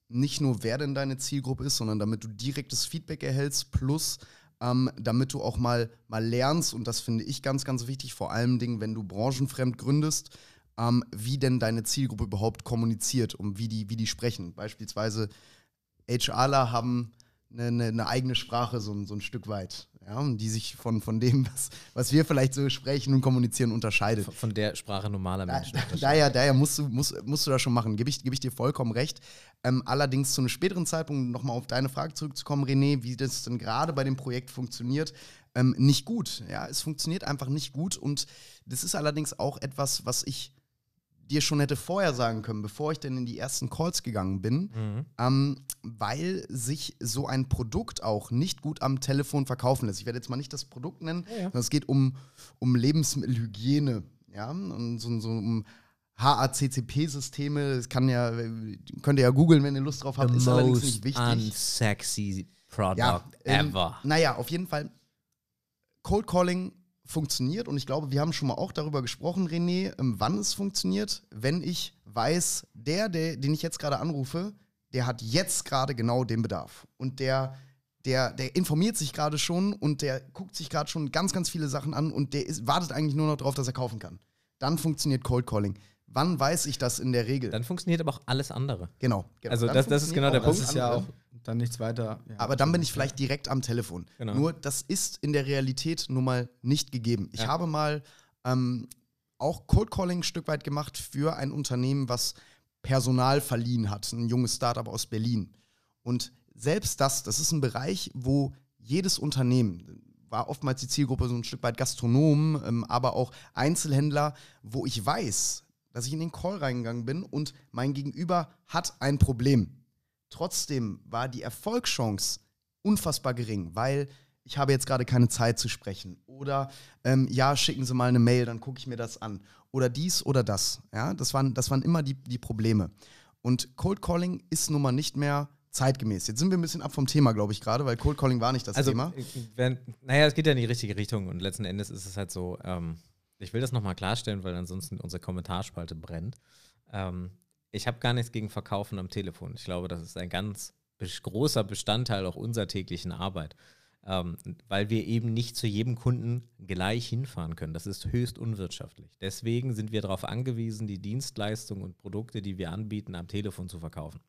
nicht nur wer denn deine Zielgruppe ist, sondern damit du direktes Feedback erhältst, plus ähm, damit du auch mal, mal lernst, und das finde ich ganz, ganz wichtig, vor allem Dingen, wenn du branchenfremd gründest, ähm, wie denn deine Zielgruppe überhaupt kommuniziert und wie die, wie die sprechen. Beispielsweise HRler haben eine, eine, eine eigene Sprache, so, so ein Stück weit ja, die sich von, von dem, was, was wir vielleicht so sprechen und kommunizieren, unterscheidet. Von, von der Sprache normaler Menschen. Da, daher, daher musst du, musst, musst du das schon machen, gebe ich, geb ich dir vollkommen recht. Ähm, allerdings zu einem späteren Zeitpunkt, nochmal auf deine Frage zurückzukommen, René, wie das denn gerade bei dem Projekt funktioniert, ähm, nicht gut. Ja, es funktioniert einfach nicht gut und das ist allerdings auch etwas, was ich dir schon hätte vorher sagen können, bevor ich denn in die ersten Calls gegangen bin, mhm. ähm, weil sich so ein Produkt auch nicht gut am Telefon verkaufen lässt. Ich werde jetzt mal nicht das Produkt nennen, ja, ja. es geht um, um Lebensmittelhygiene, ja, und so, so um HACCP-Systeme, das kann ja, könnt ihr ja googeln, wenn ihr Lust drauf habt, The ist allerdings nicht wichtig. Unsexy Product ja, ähm, ever. Naja, auf jeden Fall. Cold Calling funktioniert und ich glaube, wir haben schon mal auch darüber gesprochen, René, ähm, wann es funktioniert, wenn ich weiß, der, der den ich jetzt gerade anrufe, der hat jetzt gerade genau den Bedarf und der der, der informiert sich gerade schon und der guckt sich gerade schon ganz, ganz viele Sachen an und der ist, wartet eigentlich nur noch darauf, dass er kaufen kann. Dann funktioniert Cold Calling. Wann weiß ich das in der Regel? Dann funktioniert aber auch alles andere. Genau. genau. Also das, das ist genau der Punkt. Das ist ja auch dann nichts weiter. Ja, aber dann bin ich vielleicht direkt am Telefon. Genau. Nur das ist in der Realität nun mal nicht gegeben. Ich ja. habe mal ähm, auch Cold Calling ein Stück weit gemacht für ein Unternehmen, was Personal verliehen hat, ein junges Startup aus Berlin. Und selbst das, das ist ein Bereich, wo jedes Unternehmen, war oftmals die Zielgruppe so ein Stück weit Gastronomen, ähm, aber auch Einzelhändler, wo ich weiß, dass ich in den Call reingegangen bin und mein Gegenüber hat ein Problem. Trotzdem war die Erfolgschance unfassbar gering, weil ich habe jetzt gerade keine Zeit zu sprechen. Oder ähm, ja, schicken Sie mal eine Mail, dann gucke ich mir das an. Oder dies oder das. Ja, das waren, das waren immer die, die Probleme. Und Cold Calling ist nun mal nicht mehr zeitgemäß. Jetzt sind wir ein bisschen ab vom Thema, glaube ich, gerade, weil Cold Calling war nicht das also, Thema. Wenn, naja, es geht ja in die richtige Richtung und letzten Endes ist es halt so, ähm, ich will das nochmal klarstellen, weil ansonsten unsere Kommentarspalte brennt. Ähm, ich habe gar nichts gegen Verkaufen am Telefon. Ich glaube, das ist ein ganz großer Bestandteil auch unserer täglichen Arbeit. Ähm, weil wir eben nicht zu jedem Kunden gleich hinfahren können. Das ist höchst unwirtschaftlich. Deswegen sind wir darauf angewiesen, die Dienstleistungen und Produkte, die wir anbieten, am Telefon zu verkaufen.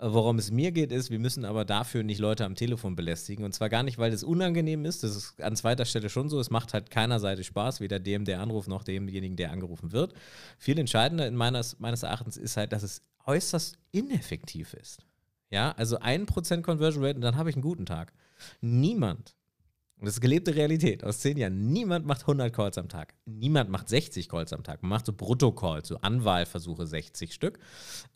Worum es mir geht, ist, wir müssen aber dafür nicht Leute am Telefon belästigen. Und zwar gar nicht, weil es unangenehm ist. Das ist an zweiter Stelle schon so. Es macht halt keiner Seite Spaß, weder dem, der anruft, noch demjenigen, der angerufen wird. Viel entscheidender in meines, meines Erachtens ist halt, dass es äußerst ineffektiv ist. Ja, also 1% Conversion Rate und dann habe ich einen guten Tag. Niemand und das ist gelebte Realität aus zehn Jahren. Niemand macht 100 Calls am Tag. Niemand macht 60 Calls am Tag. Man macht so Brutto-Calls, so Anwahlversuche 60 Stück.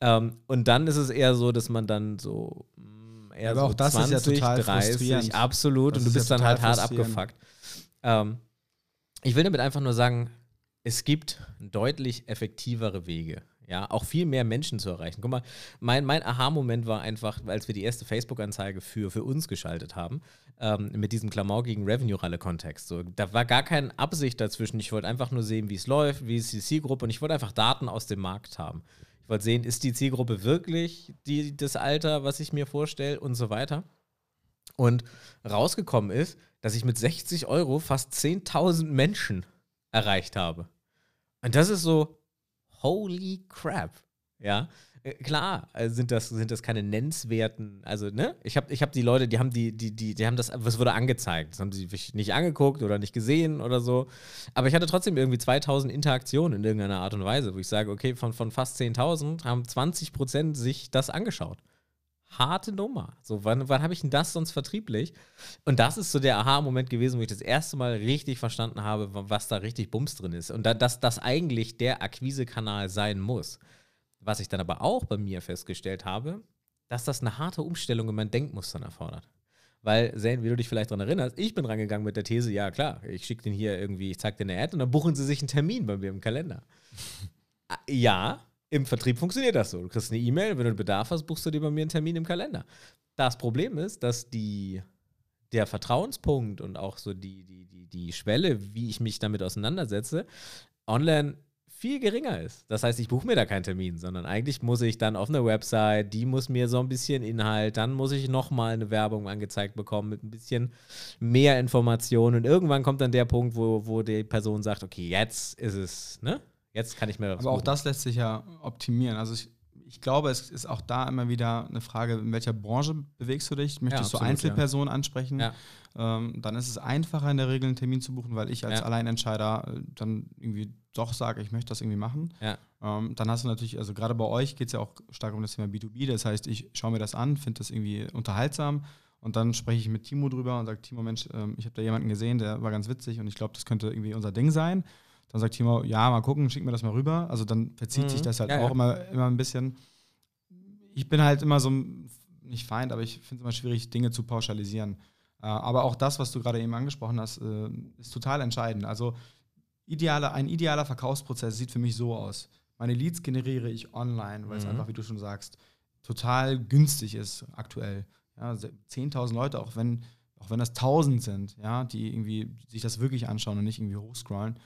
Ähm, und dann ist es eher so, dass man dann so mm, eher Aber so auch das 20, ist ja total 30, absolut. Das und du bist ja dann halt hart abgefuckt. Ähm, ich will damit einfach nur sagen, es gibt deutlich effektivere Wege ja, auch viel mehr Menschen zu erreichen. Guck mal, mein, mein Aha-Moment war einfach, als wir die erste Facebook-Anzeige für, für uns geschaltet haben, ähm, mit diesem klamaukigen Revenue-Ralle-Kontext. So, da war gar keine Absicht dazwischen. Ich wollte einfach nur sehen, wie es läuft, wie ist die Zielgruppe und ich wollte einfach Daten aus dem Markt haben. Ich wollte sehen, ist die Zielgruppe wirklich die, das Alter, was ich mir vorstelle und so weiter. Und rausgekommen ist, dass ich mit 60 Euro fast 10.000 Menschen erreicht habe. Und das ist so, holy crap. Ja, äh, klar äh, sind das, sind das keine nennenswerten, also ne, ich habe ich hab die Leute, die haben die, die, die, die haben das, was wurde angezeigt, das haben sie nicht angeguckt oder nicht gesehen oder so, aber ich hatte trotzdem irgendwie 2000 Interaktionen in irgendeiner Art und Weise, wo ich sage, okay, von, von fast 10.000 haben 20 Prozent sich das angeschaut harte Nummer. So, wann, wann habe ich denn das sonst vertrieblich? Und das ist so der Aha-Moment gewesen, wo ich das erste Mal richtig verstanden habe, was da richtig Bums drin ist. Und da, dass das eigentlich der Akquisekanal sein muss. Was ich dann aber auch bei mir festgestellt habe, dass das eine harte Umstellung in meinen Denkmustern erfordert. Weil, Zane, wie du dich vielleicht daran erinnerst, ich bin rangegangen mit der These, ja klar, ich schicke den hier irgendwie, ich zeig dir eine Ad und dann buchen sie sich einen Termin bei mir im Kalender. *laughs* ja, im Vertrieb funktioniert das so. Du kriegst eine E-Mail, wenn du einen Bedarf hast, buchst du dir bei mir einen Termin im Kalender. Das Problem ist, dass die, der Vertrauenspunkt und auch so die, die, die, die Schwelle, wie ich mich damit auseinandersetze, online viel geringer ist. Das heißt, ich buche mir da keinen Termin, sondern eigentlich muss ich dann auf eine Website, die muss mir so ein bisschen Inhalt, dann muss ich nochmal eine Werbung angezeigt bekommen mit ein bisschen mehr Informationen und irgendwann kommt dann der Punkt, wo, wo die Person sagt, okay, jetzt ist es, ne? Jetzt kann ich mir. Aber auch das lässt sich ja optimieren. Also ich, ich glaube, es ist auch da immer wieder eine Frage, in welcher Branche bewegst du dich? Möchtest ja, absolut, du Einzelpersonen ja. ansprechen? Ja. Ähm, dann ist es einfacher, in der Regel einen Termin zu buchen, weil ich als Alleinentscheider äh, dann irgendwie doch sage, ich möchte das irgendwie machen. Ähm, dann hast du natürlich, also gerade bei euch geht es ja auch stark um das Thema B2B. Das heißt, ich schaue mir das an, finde das irgendwie unterhaltsam und dann spreche ich mit Timo drüber und sage, Timo, Mensch, ähm, ich habe da jemanden gesehen, der war ganz witzig und ich glaube, das könnte irgendwie unser Ding sein. Dann sagt Timo, ja, mal gucken, schick mir das mal rüber. Also dann verzieht mhm. sich das halt ja, auch ja. Immer, immer ein bisschen. Ich bin halt immer so, nicht Feind, aber ich finde es immer schwierig, Dinge zu pauschalisieren. Äh, aber auch das, was du gerade eben angesprochen hast, äh, ist total entscheidend. Also ideale, ein idealer Verkaufsprozess sieht für mich so aus. Meine Leads generiere ich online, weil es mhm. einfach, wie du schon sagst, total günstig ist aktuell. Ja, 10.000 Leute, auch wenn, auch wenn das 1000 sind, ja, die irgendwie sich das wirklich anschauen und nicht irgendwie hochscrollen.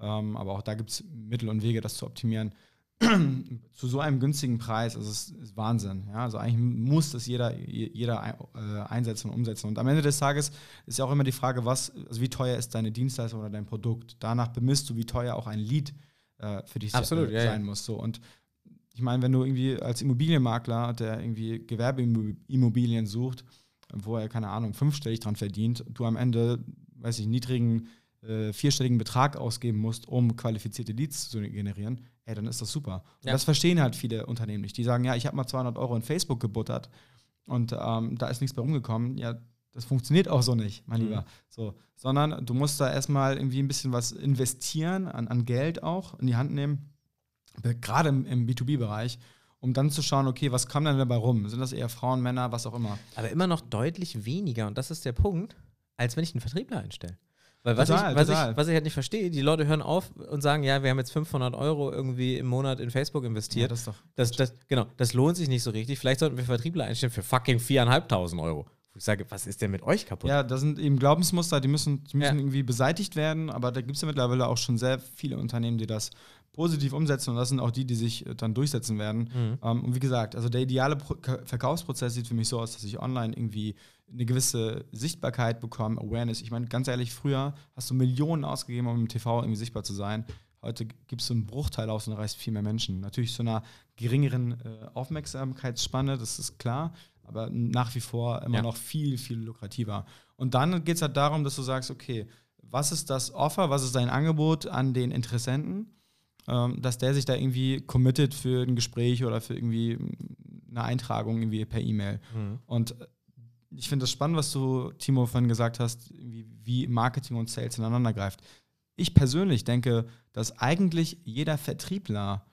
Ähm, aber auch da gibt es Mittel und Wege, das zu optimieren. *clears throat* zu so einem günstigen Preis, also es ist Wahnsinn. Ja? Also eigentlich muss das jeder, jeder äh, einsetzen und umsetzen. Und am Ende des Tages ist ja auch immer die Frage, was, also wie teuer ist deine Dienstleistung oder dein Produkt. Danach bemisst du, wie teuer auch ein Lead äh, für dich Absolut, sein ja, muss. So. Und ich meine, wenn du irgendwie als Immobilienmakler, der irgendwie Gewerbeimmobilien sucht, wo er, keine Ahnung, fünfstellig dran verdient, du am Ende, weiß ich, niedrigen äh, vierstelligen Betrag ausgeben musst, um qualifizierte Leads zu generieren, ey, dann ist das super. Und ja. das verstehen halt viele Unternehmen nicht. Die sagen, ja, ich habe mal 200 Euro in Facebook gebuttert und ähm, da ist nichts bei rumgekommen. Ja, das funktioniert auch so nicht, mein mhm. Lieber. So, sondern du musst da erstmal irgendwie ein bisschen was investieren, an, an Geld auch in die Hand nehmen, gerade im, im B2B-Bereich, um dann zu schauen, okay, was kam denn dabei rum? Sind das eher Frauen, Männer, was auch immer? Aber immer noch deutlich weniger, und das ist der Punkt, als wenn ich einen Vertriebler einstelle. Weil was, total, ich, was, ich, was ich halt nicht verstehe, die Leute hören auf und sagen, ja, wir haben jetzt 500 Euro irgendwie im Monat in Facebook investiert. Ja, das ist doch. Das, das, genau, das lohnt sich nicht so richtig. Vielleicht sollten wir Vertriebler einstellen für fucking 4.500 Euro. Wo ich sage, was ist denn mit euch kaputt? Ja, das sind eben Glaubensmuster, die müssen, die müssen ja. irgendwie beseitigt werden, aber da gibt es ja mittlerweile auch schon sehr viele Unternehmen, die das positiv umsetzen und das sind auch die, die sich äh, dann durchsetzen werden. Mhm. Ähm, und wie gesagt, also der ideale Pro Verkaufsprozess sieht für mich so aus, dass ich online irgendwie eine gewisse Sichtbarkeit bekomme, Awareness. Ich meine, ganz ehrlich, früher hast du Millionen ausgegeben, um im TV irgendwie sichtbar zu sein. Heute gibst du einen Bruchteil aus und erreichst viel mehr Menschen. Natürlich zu einer geringeren äh, Aufmerksamkeitsspanne, das ist klar, aber nach wie vor immer ja. noch viel, viel lukrativer. Und dann geht es halt darum, dass du sagst, okay, was ist das Offer, was ist dein Angebot an den Interessenten? ähm, dass der sich da irgendwie committet für ein Gespräch oder für irgendwie eine Eintragung irgendwie per E-Mail. Mhm. Und ich finde das spannend, was du, Timo, vorhin gesagt hast, wie Marketing und Sales ineinander greift. Ich persönlich denke, dass eigentlich jeder Vertriebler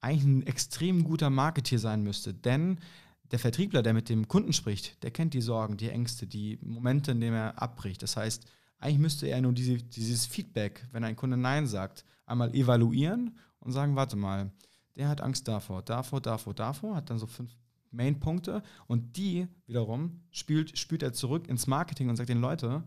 eigentlich ein extrem guter Marketeer sein müsste, denn der Vertriebler, der mit dem Kunden spricht, der kennt die Sorgen, die Ängste, die Momente, in denen er abbricht. Das heißt, eigentlich müsste er nur diese, dieses Feedback, wenn ein Kunde Nein sagt, einmal evaluieren und sagen, warte mal, der hat Angst davor, davor, davor, davor, hat dann so fünf Main-Punkte und die wiederum spielt, spült er zurück ins Marketing und sagt den Leuten,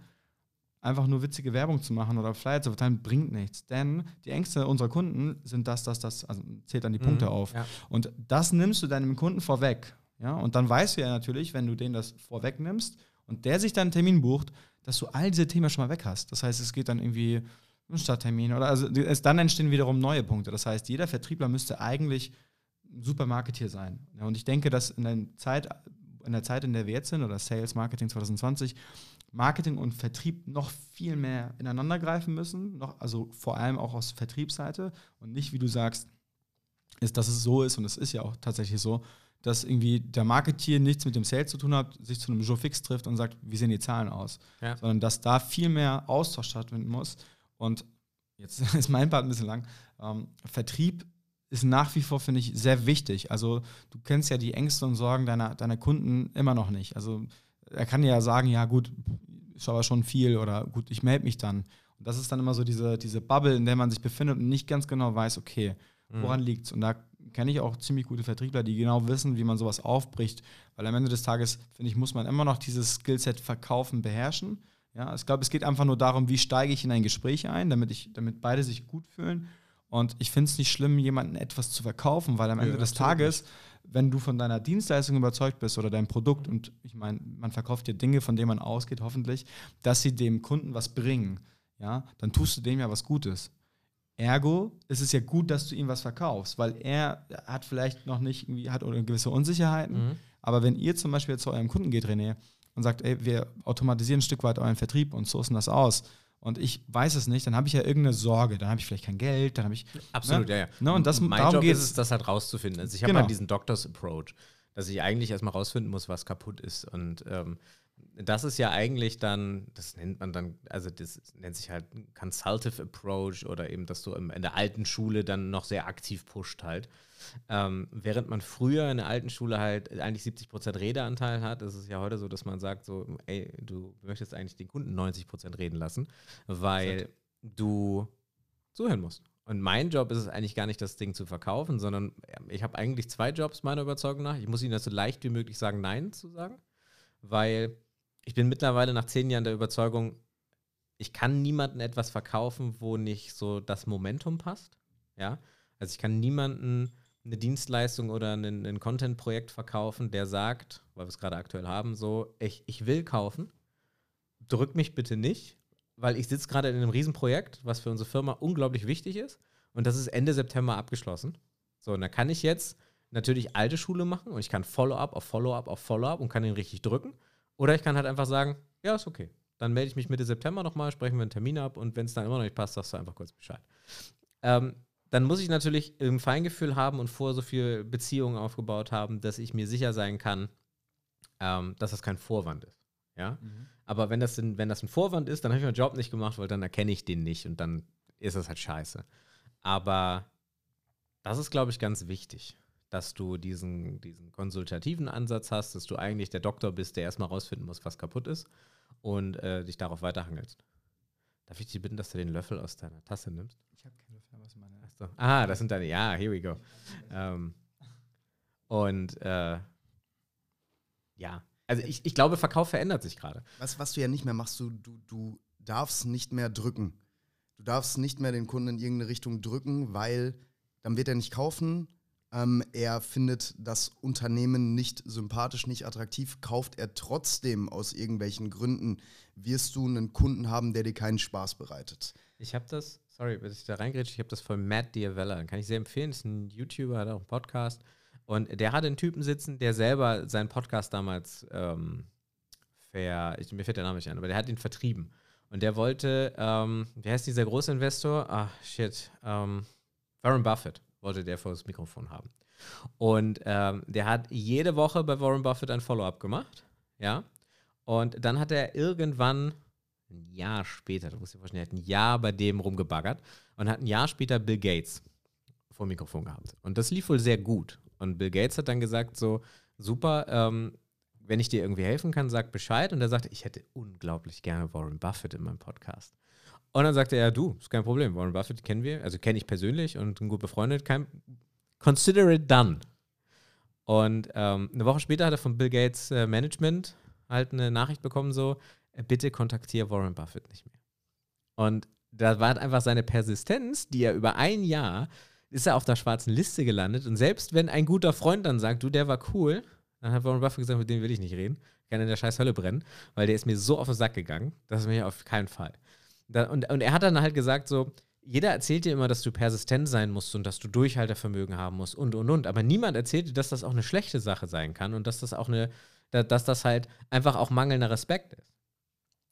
einfach nur witzige Werbung zu machen oder Flyer zu verteilen, bringt nichts. Denn die Ängste unserer Kunden sind das, das, das, also zählt dann die Punkte mhm, auf. Ja. Und das nimmst du deinem Kunden vorweg. Ja? Und dann weißt du ja natürlich, wenn du den das vorwegnimmst und der sich dann einen Termin bucht, dass du all diese Themen schon mal weg hast. Das heißt, es geht dann irgendwie ein Stadttermin oder also es, dann entstehen wiederum neue Punkte. Das heißt, jeder Vertriebler müsste eigentlich super Marketeer sein. Ja, und ich denke, dass in der Zeit, in der Zeit, in der wir jetzt sind, oder Sales Marketing 2020, Marketing und Vertrieb noch viel mehr ineinander greifen müssen, noch, also vor allem auch aus Vertriebsseite und nicht, wie du sagst, ist, dass es so ist, und es ist ja auch tatsächlich so, dass irgendwie der Marketeer nichts mit dem Sales zu tun hat, sich zu einem Joe Fix trifft und sagt, wie sehen die Zahlen aus? Ja. Sondern dass da viel mehr Austausch stattfinden muss. Und jetzt *laughs* ist mein Part ein bisschen lang. Ähm, Vertrieb ist nach wie vor, finde ich, sehr wichtig. Also du kennst ja die Ängste und Sorgen deiner, deiner Kunden immer noch nicht. Also er kann ja sagen, ja gut, ist aber schon viel oder gut, ich melde mich dann. Und das ist dann immer so diese, diese Bubble, in der man sich befindet und nicht ganz genau weiß, okay, woran mhm. liegt es? Und da kenne ich auch ziemlich gute Vertriebler, die genau wissen, wie man sowas aufbricht. Weil am Ende des Tages, finde ich, muss man immer noch dieses Skillset verkaufen, beherrschen. Ja, ich glaube, es geht einfach nur darum, wie steige ich in ein Gespräch ein, damit, ich, damit beide sich gut fühlen. Und ich finde es nicht schlimm, jemandem etwas zu verkaufen, weil am Ende ja, des Tages, wenn du von deiner Dienstleistung überzeugt bist oder deinem Produkt, und ich meine, man verkauft dir Dinge, von denen man ausgeht, hoffentlich, dass sie dem Kunden was bringen, ja, dann tust du dem ja was Gutes Ergo ist es ja gut, dass du ihm was verkaufst, weil er hat vielleicht noch nicht irgendwie, hat gewisse Unsicherheiten. Mhm. Aber wenn ihr zum Beispiel zu eurem Kunden geht, René, und sagt, ey, wir automatisieren ein Stück weit euren Vertrieb und sourcen das aus, und ich weiß es nicht, dann habe ich ja irgendeine Sorge. Dann habe ich vielleicht kein Geld, dann habe ich. Absolut, ne? ja, ja. Ne? Und das, mein Job ist es, das halt rauszufinden. Also ich habe genau. halt diesen Doctors Approach, dass ich eigentlich erstmal rausfinden muss, was kaputt ist. Und ähm, das ist ja eigentlich dann, das nennt man dann, also das nennt sich halt Consultative Approach oder eben, dass du in der alten Schule dann noch sehr aktiv pusht halt. Ähm, während man früher in der alten Schule halt eigentlich 70% Redeanteil hat, ist es ja heute so, dass man sagt so, ey, du möchtest eigentlich den Kunden 90% reden lassen, weil du zuhören musst. Und mein Job ist es eigentlich gar nicht, das Ding zu verkaufen, sondern ich habe eigentlich zwei Jobs meiner Überzeugung nach. Ich muss ihnen das so leicht wie möglich sagen, Nein zu sagen, weil ich bin mittlerweile nach zehn Jahren der Überzeugung, ich kann niemandem etwas verkaufen, wo nicht so das Momentum passt. Ja, also ich kann niemanden eine Dienstleistung oder ein, ein Content-Projekt verkaufen, der sagt, weil wir es gerade aktuell haben, so, ich, ich will kaufen, drück mich bitte nicht, weil ich sitze gerade in einem Riesenprojekt, was für unsere Firma unglaublich wichtig ist und das ist Ende September abgeschlossen. So, und da kann ich jetzt natürlich alte Schule machen und ich kann Follow-up auf Follow-up auf Follow-up und kann ihn richtig drücken. Oder ich kann halt einfach sagen, ja, ist okay. Dann melde ich mich Mitte September nochmal, sprechen wir einen Termin ab und wenn es dann immer noch nicht passt, sagst du einfach kurz Bescheid. Ähm, dann muss ich natürlich ein Feingefühl haben und vorher so viel Beziehungen aufgebaut haben, dass ich mir sicher sein kann, ähm, dass das kein Vorwand ist. Ja? Mhm. Aber wenn das, in, wenn das ein Vorwand ist, dann habe ich meinen Job nicht gemacht, weil dann erkenne ich den nicht und dann ist das halt scheiße. Aber das ist, glaube ich, ganz wichtig dass du diesen, diesen konsultativen Ansatz hast, dass du eigentlich der Doktor bist, der erstmal rausfinden muss, was kaputt ist und äh, dich darauf weiterhangelst. Darf ich dich bitten, dass du den Löffel aus deiner Tasse nimmst? Ich habe keinen Löffel, was meine. Achso. Ah, das sind deine. Ja, here we go. ähm, und äh, ja, also ich, ich glaube, Verkauf verändert sich gerade. Was, was du ja nicht mehr machst, du, du, du darfst nicht mehr drücken. Du darfst nicht mehr den Kunden in irgendeine Richtung drücken, weil dann wird er nicht kaufen ähm, er findet das Unternehmen nicht sympathisch, nicht attraktiv. Kauft er trotzdem aus irgendwelchen Gründen, wirst du einen Kunden haben, der dir keinen Spaß bereitet. Ich habe das, sorry, wenn ich da reingrätsche, ich habe das von Matt Diavella. Kann ich sehr empfehlen. Ist ein YouTuber, hat auch einen Podcast. Und der hat einen Typen sitzen, der selber seinen Podcast damals ähm, ver, ich, mir fällt der Name nicht ein, aber der hat ihn vertrieben. Und der wollte, ähm, wie heißt dieser Großinvestor? Ah, shit. Ähm, Warren Buffett wollte der vor das Mikrofon haben. Und ähm, der hat jede Woche bei Warren Buffett ein Follow-up gemacht. Ja. Und dann hat er irgendwann ein Jahr später, da muss ich vorstellen, er hat ein Jahr bei dem rumgebaggert und hat ein Jahr später Bill Gates vor dem Mikrofon gehabt. Und das lief wohl sehr gut. Und Bill Gates hat dann gesagt: So, super, ähm, wenn ich dir irgendwie helfen kann, sag Bescheid. Und er sagte, ich hätte unglaublich gerne Warren Buffett in meinem Podcast. Und dann sagte er, du, ist kein Problem. Warren Buffett kennen wir, also kenne ich persönlich und sind gut befreundet. Kein, consider it done. Und ähm, eine Woche später hat er von Bill Gates äh, Management halt eine Nachricht bekommen, so, äh, bitte kontaktiere Warren Buffett nicht mehr. Und da war halt einfach seine Persistenz, die er über ein Jahr, ist er auf der schwarzen Liste gelandet. Und selbst wenn ein guter Freund dann sagt, du, der war cool, dann hat Warren Buffett gesagt, mit dem will ich nicht reden. Kann in der scheiß Hölle brennen, weil der ist mir so auf den Sack gegangen, das ist mir auf keinen Fall. Und, und er hat dann halt gesagt, so, jeder erzählt dir immer, dass du persistent sein musst und dass du Durchhaltevermögen haben musst und und und. Aber niemand erzählt dir, dass das auch eine schlechte Sache sein kann und dass das auch eine, dass das halt einfach auch mangelnder Respekt ist.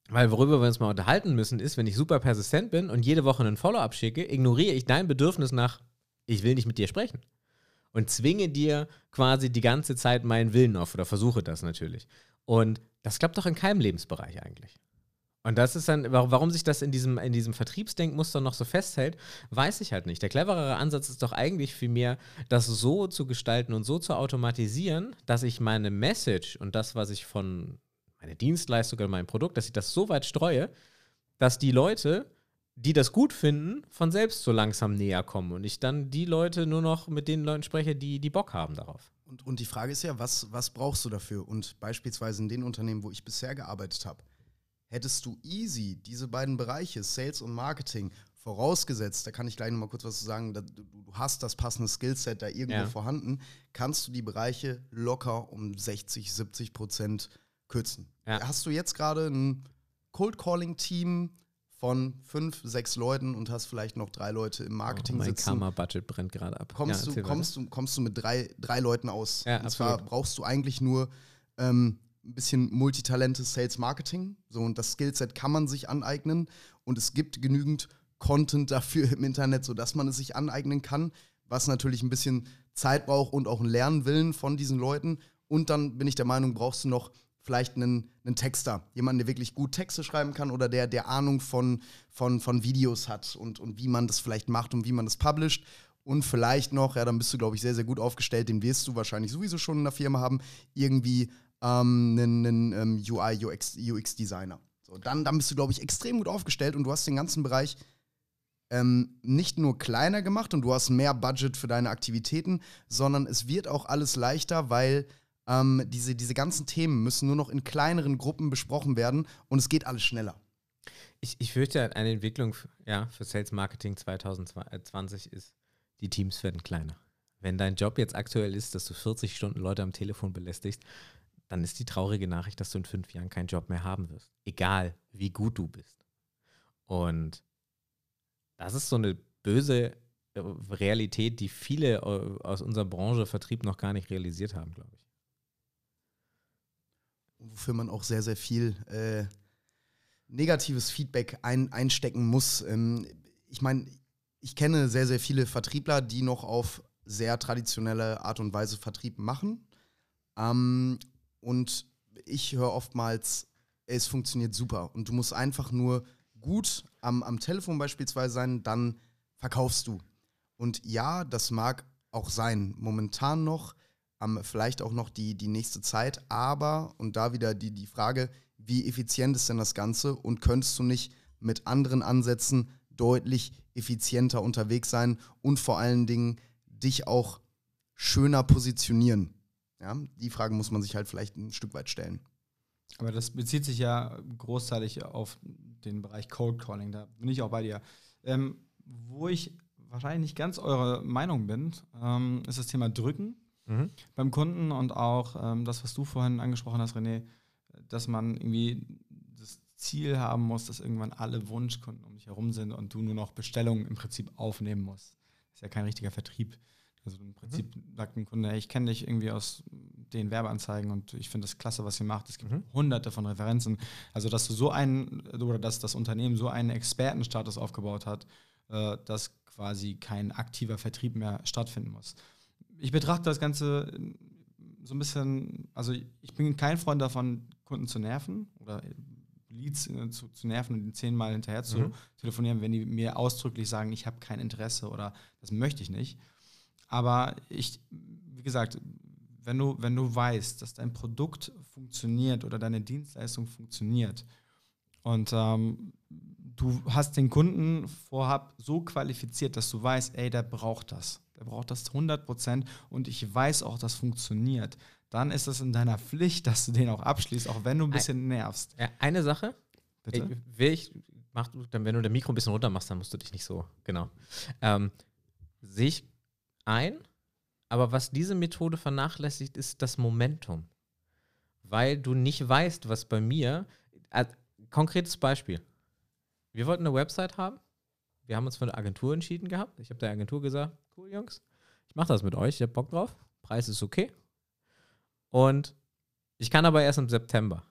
Weil worüber wir uns mal unterhalten müssen, ist, wenn ich super persistent bin und jede Woche einen Follow-up schicke, ignoriere ich dein Bedürfnis nach, ich will nicht mit dir sprechen. Und zwinge dir quasi die ganze Zeit meinen Willen auf oder versuche das natürlich. Und das klappt doch in keinem Lebensbereich eigentlich. Und das ist dann, warum sich das in diesem, in diesem Vertriebsdenkmuster noch so festhält, weiß ich halt nicht. Der cleverere Ansatz ist doch eigentlich vielmehr, das so zu gestalten und so zu automatisieren, dass ich meine Message und das, was ich von meiner Dienstleistung oder meinem Produkt, dass ich das so weit streue, dass die Leute, die das gut finden, von selbst so langsam näher kommen und ich dann die Leute nur noch mit den Leuten spreche, die, die Bock haben darauf. Und, und die Frage ist ja, was, was brauchst du dafür? Und beispielsweise in den Unternehmen, wo ich bisher gearbeitet habe, hättest du easy diese beiden Bereiche, Sales und Marketing, vorausgesetzt, da kann ich gleich nochmal kurz was zu sagen, du, hast das passende Skillset da irgendwo ja. vorhanden, kannst du die Bereiche locker um 60, 70 Prozent kürzen. Ja. Hast du jetzt gerade ein Cold Calling Team von fünf, sechs Leuten und hast vielleicht noch drei Leute im Marketing oh, mein sitzen. Karma-Budget brennt gerade ab. Kommst, Ja, du, kommst, du, kommst du mit drei, drei Leuten aus. Und zwar absolut. brauchst du eigentlich nur ähm, ein bisschen Multitalente Sales Marketing. So, und das Skillset kann man sich aneignen. Und es gibt genügend Content dafür im Internet, sodass man es sich aneignen kann, was natürlich ein bisschen Zeit braucht und auch einen Lernwillen von diesen Leuten. Und dann bin ich der Meinung, brauchst du noch vielleicht einen, einen Texter, jemanden, der wirklich gut Texte schreiben kann oder der, der Ahnung von, von, von Videos hat und, und wie man das vielleicht macht und wie man das publisht. Und vielleicht noch, ja, dann bist du, glaube ich, sehr, sehr gut aufgestellt, den wirst du wahrscheinlich sowieso schon in der Firma haben, irgendwie ähm, einen, einen ähm, UI, UX, UX-Designer. So, dann, dann bist du, glaube ich, extrem gut aufgestellt und du hast den ganzen Bereich ähm, nicht nur kleiner gemacht und du hast mehr Budget für deine Aktivitäten, sondern es wird auch alles leichter, weil ähm, diese, diese ganzen Themen müssen nur noch in kleineren Gruppen besprochen werden und es geht alles schneller. Ich, ich fürchte, eine Entwicklung ja, für Sales Marketing 2020 ist, die Teams werden kleiner. Wenn dein Job jetzt aktuell ist, dass du 40 Stunden Leute am Telefon belästigst, dann ist die traurige Nachricht, dass du in fünf Jahren keinen Job mehr haben wirst. Egal, wie gut du bist. Und das ist so eine böse äh, Realität, die viele äh, aus unserer Branche Vertrieb noch gar nicht realisiert haben, glaube ich. wofür man auch sehr, sehr viel äh, negatives Feedback ein, einstecken muss. Ähm, ich meine, ich kenne sehr, sehr viele Vertriebler, die noch auf sehr traditionelle Art und Weise Vertrieb machen. Ähm, und ich höre oftmals, es funktioniert super. Und du musst einfach nur gut am, am Telefon beispielsweise sein, dann verkaufst du. Und ja, das mag auch sein, momentan noch, ähm, vielleicht auch noch die, die nächste Zeit, aber, und da wieder die, die Frage, wie effizient ist denn das Ganze und könntest du nicht mit anderen Ansätzen deutlich effizienter unterwegs sein und vor allen Dingen dich auch schöner positionieren? Ja, die Frage muss man sich halt vielleicht ein Stück weit stellen. Aber das bezieht sich ja großteilig auf den Bereich Cold Calling. Da bin ich auch bei dir. Ähm, wo ich wahrscheinlich nicht ganz eurer Meinung bin, ähm, ist das Thema Drücken beim Kunden und auch ähm, das, was du vorhin angesprochen hast, René, dass man irgendwie das Ziel haben muss, dass irgendwann alle Wunschkunden um dich herum sind und du nur noch Bestellungen im Prinzip aufnehmen musst. Das ist ja kein richtiger Vertrieb. Also im Prinzip sagt ein Kunde, hey, ich kenne dich irgendwie aus den Werbeanzeigen und ich finde das klasse, was ihr macht. Es gibt Mhm. hunderte von Referenzen. Also, dass du so einen, oder dass das Unternehmen so einen Expertenstatus aufgebaut hat, äh, dass quasi kein aktiver Vertrieb mehr stattfinden muss. Ich betrachte das Ganze äh, so ein bisschen, also ich bin kein Freund davon, Kunden zu nerven oder Leads äh, zu, zu nerven und zehnmal hinterher zu Mhm. telefonieren, wenn die mir ausdrücklich sagen, ich habe kein Interesse oder das möchte ich nicht. Aber ich, wie gesagt, wenn du, wenn du weißt, dass dein Produkt funktioniert oder deine Dienstleistung funktioniert und ähm, du hast den Kunden vorab so qualifiziert, dass du weißt, ey, der braucht das. Der braucht das 100% und ich weiß auch, das funktioniert. Dann ist es in deiner Pflicht, dass du den auch abschließt, auch wenn du ein bisschen nervst. Eine Sache, Bitte? Will ich, mach du, wenn du dein Mikro ein bisschen runter machst, dann musst du dich nicht so, genau. Ähm, Sehe ich ein, aber was diese Methode vernachlässigt, ist das Momentum. Weil du nicht weißt, was bei mir, äh, konkretes Beispiel. Wir wollten eine Website haben. Wir haben uns für eine Agentur entschieden gehabt. Ich habe der Agentur gesagt, cool Jungs, ich mache das mit euch, ich habe Bock drauf. Preis ist okay. Und ich kann aber erst im September.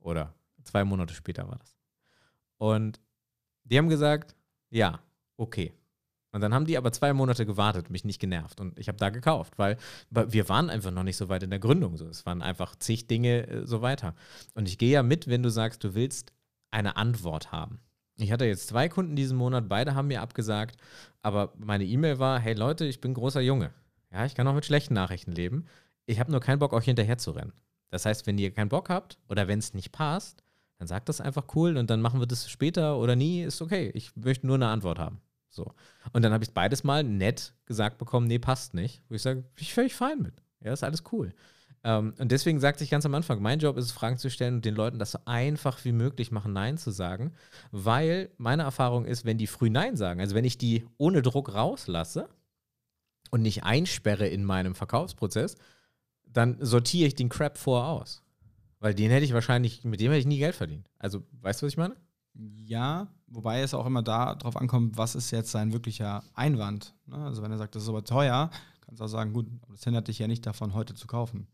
Oder zwei Monate später war das. Und die haben gesagt, ja, okay. Und dann haben die aber zwei Monate gewartet, mich nicht genervt. Und ich habe da gekauft, weil wir waren einfach noch nicht so weit in der Gründung. So. Es waren einfach zig Dinge äh, so weiter. Und ich gehe ja mit, wenn du sagst, du willst eine Antwort haben. Ich hatte jetzt zwei Kunden diesen Monat, beide haben mir abgesagt, aber meine E-Mail war, hey Leute, ich bin großer Junge. Ja, ich kann auch mit schlechten Nachrichten leben. Ich habe nur keinen Bock, euch hinterher zu rennen. Das heißt, wenn ihr keinen Bock habt oder wenn es nicht passt, dann sagt das einfach cool und dann machen wir das später oder nie, ist okay. Ich möchte nur eine Antwort haben. So. Und dann habe ich beides mal nett gesagt bekommen, nee, passt nicht. Wo ich sage, ich völlig fein mit. Ja, ist alles cool. Ähm, und deswegen sagte ich ganz am Anfang, mein Job ist es, Fragen zu stellen und den Leuten das so einfach wie möglich machen, Nein zu sagen. Weil meine Erfahrung ist, wenn die früh Nein sagen, also wenn ich die ohne Druck rauslasse und nicht einsperre in meinem Verkaufsprozess, dann sortiere ich den Crap vorher aus. Weil den hätte ich wahrscheinlich, mit dem hätte ich nie Geld verdient. Also, weißt du, was ich meine? Ja, wobei es auch immer darauf ankommt, was ist jetzt sein wirklicher Einwand. Ne? Also wenn er sagt, das ist aber teuer, kannst du auch sagen, gut, das hindert dich ja nicht davon, heute zu kaufen.